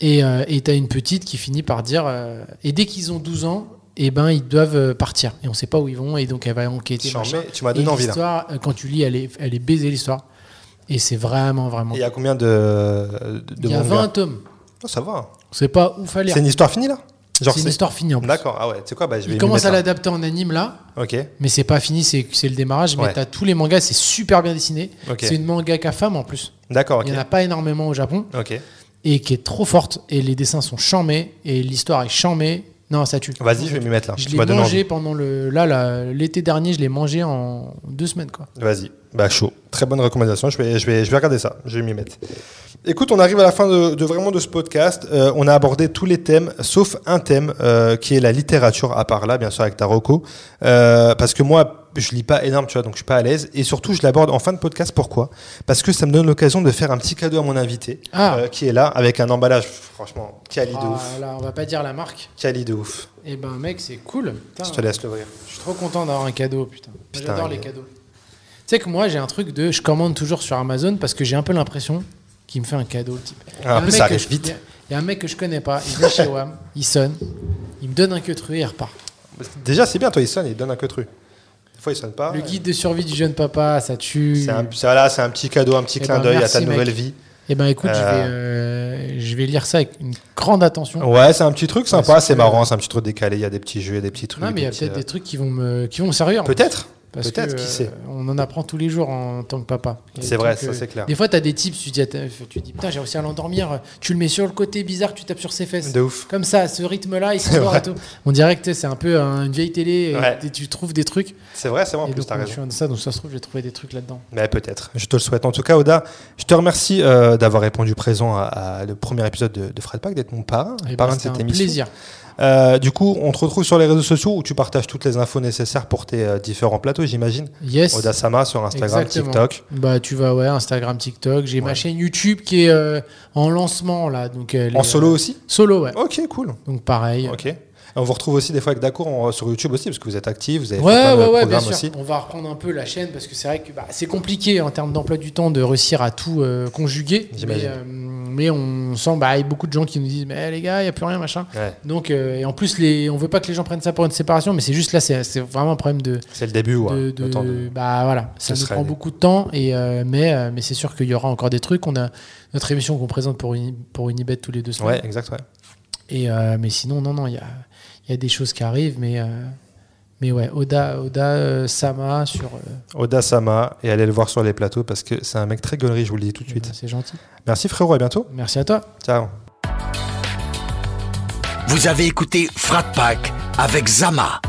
Et euh, et t'as une petite qui finit par dire euh, et dès qu'ils ont 12 ans, eh ben ils doivent partir et on sait pas où ils vont et donc elle va enquêter. Machin. tu m'as Et donné envie là. quand tu lis, elle est, elle est baisée l'histoire et c'est vraiment vraiment. Et Il y a combien de. de Il y a mangas 20 tomes. Oh, ça va. C'est pas ouf à lire. C'est une histoire finie là C'est une histoire finie en plus. D'accord, ah ouais, tu sais quoi, bah, je vais Ils m'y commencent à l'adapter en anime là. Ok, mais c'est pas fini, c'est c'est le démarrage. Mais Ouais. t'as tous les mangas, c'est super bien dessiné. C'est une mangaka femme en plus. d'accord, ok. Il y en a pas énormément au Japon. Ok, et qui est trop forte et les dessins sont chamés et l'histoire est chamée. Non, ça tue. vas-y, je vais m'y mettre là. Je l'ai mangé pendant le là là, l'été dernier, je l'ai mangé en deux semaines quoi. Vas-y, bah chaud. Très bonne recommandation, je vais, je vais, je vais regarder ça, je vais m'y mettre. Écoute, on arrive à la fin de, de vraiment de ce podcast. Euh, on a abordé tous les thèmes, sauf un thème euh, qui est la littérature, à part là, bien sûr, avec Taroko. Euh, parce que moi, je lis pas énorme, tu vois, donc je suis pas à l'aise. Et surtout, je l'aborde en fin de podcast. Pourquoi? Parce que ça me donne l'occasion de faire un petit cadeau à mon invité, Ah. euh, qui est là, avec un emballage, franchement, quali de ouf. là, on va pas dire la marque. Quali de ouf. Et ben mec, c'est cool. Putain, Je te laisse l'ouvrir. je suis trop content d'avoir un cadeau, putain. Putain, J'adore les cadeaux. Tu sais que moi, j'ai un truc de je commande toujours sur Amazon parce que j'ai un peu l'impression qu'il me fait un cadeau le type. Ah, en plus, ça que arrive je- vite. Il y a- il y a un mec que je connais pas, il vient chez WAM, il sonne, il me donne un queutru et il repart. Déjà, c'est bien, toi, il sonne, il donne un queutru. Des fois, il sonne pas. Le guide de survie du jeune papa, ça tue. C'est un, voilà, c'est un petit cadeau, un petit Eh clin ben, d'œil à ta mec. nouvelle vie. Eh ben écoute, je, Euh. vais, euh, je vais lire ça avec une grande attention. Ouais, c'est un petit truc sympa, Ouais, c'est marrant, c'est un petit truc décalé, il y a des petits jeux, il y a des petits trucs. non, mais il y a des peut-être des trucs qui vont me, qui vont me servir. Peut-être, peut-être, qui euh, sait. On en apprend tous les jours en tant que papa. C'est vrai, ça euh, c'est clair. Des fois, tu as des tips, tu dis, tu dis, putain, j'ai réussi à l'endormir. Tu le mets sur le côté bizarre, tu tapes sur ses fesses. De ouf. Comme ça, ce rythme-là, il s'endort et tout. On dirait que c'est un peu euh, une vieille télé et Ouais. et tu trouves des trucs. C'est vrai, c'est vrai, en et plus, t'as raison. de ça, donc ça se trouve, j'ai trouvé des trucs là-dedans. Mais peut-être, je te le souhaite. En tout cas, Oda, je te remercie euh, d'avoir répondu présent à, à le premier épisode de, de Fred Pack, d'être mon parrain, Eh ben, parrain de c'était cette un émission. plaisir. Euh, du coup, on te retrouve sur les réseaux sociaux où tu partages toutes les infos nécessaires pour tes euh, différents plateaux, j'imagine. Yes. Oda Sama sur Instagram, Exactement. TikTok. Bah, tu vas, ouais, Instagram, TikTok. J'ai ma chaîne YouTube qui est euh, en lancement, là. Donc, En solo aussi Solo, ouais. Ok, cool. Donc, pareil. Ok. On vous retrouve aussi des fois avec Dacour en- sur YouTube aussi, parce que vous êtes actifs, vous avez Ouais, fait plein de ouais, programmes sûr. aussi. On va reprendre un peu la chaîne parce que c'est vrai que bah, c'est compliqué en termes d'emploi du temps de réussir à tout euh, conjuguer. Mais, euh, mais on sent bah, il y a beaucoup de gens qui nous disent Mais les gars, il n'y a plus rien, machin. Ouais, Donc, euh, et en plus, les, on veut pas que les gens prennent ça pour une séparation, mais c'est juste là, c'est c'est vraiment un problème de. c'est le début, ouais. de, de- le temps de- Bah voilà, ça nous prend beaucoup de temps, et, euh, mais, euh, mais c'est sûr qu'il y aura encore des trucs. On a notre émission qu'on présente pour, Uni- pour Unibet tous les deux semaines. Ouais, exact, ouais. Et, euh, mais sinon, non, non, il y a, y a des choses qui arrivent, mais, euh, mais ouais, Oda, Oda euh, Sama sur. euh, Oda Sama, et allez le voir sur les plateaux parce que c'est un mec très gaulerie, je vous le dis tout de suite. c'est gentil. Merci frérot, à bientôt. Merci à toi. Ciao. Vous avez écouté Frat Pack avec Zama,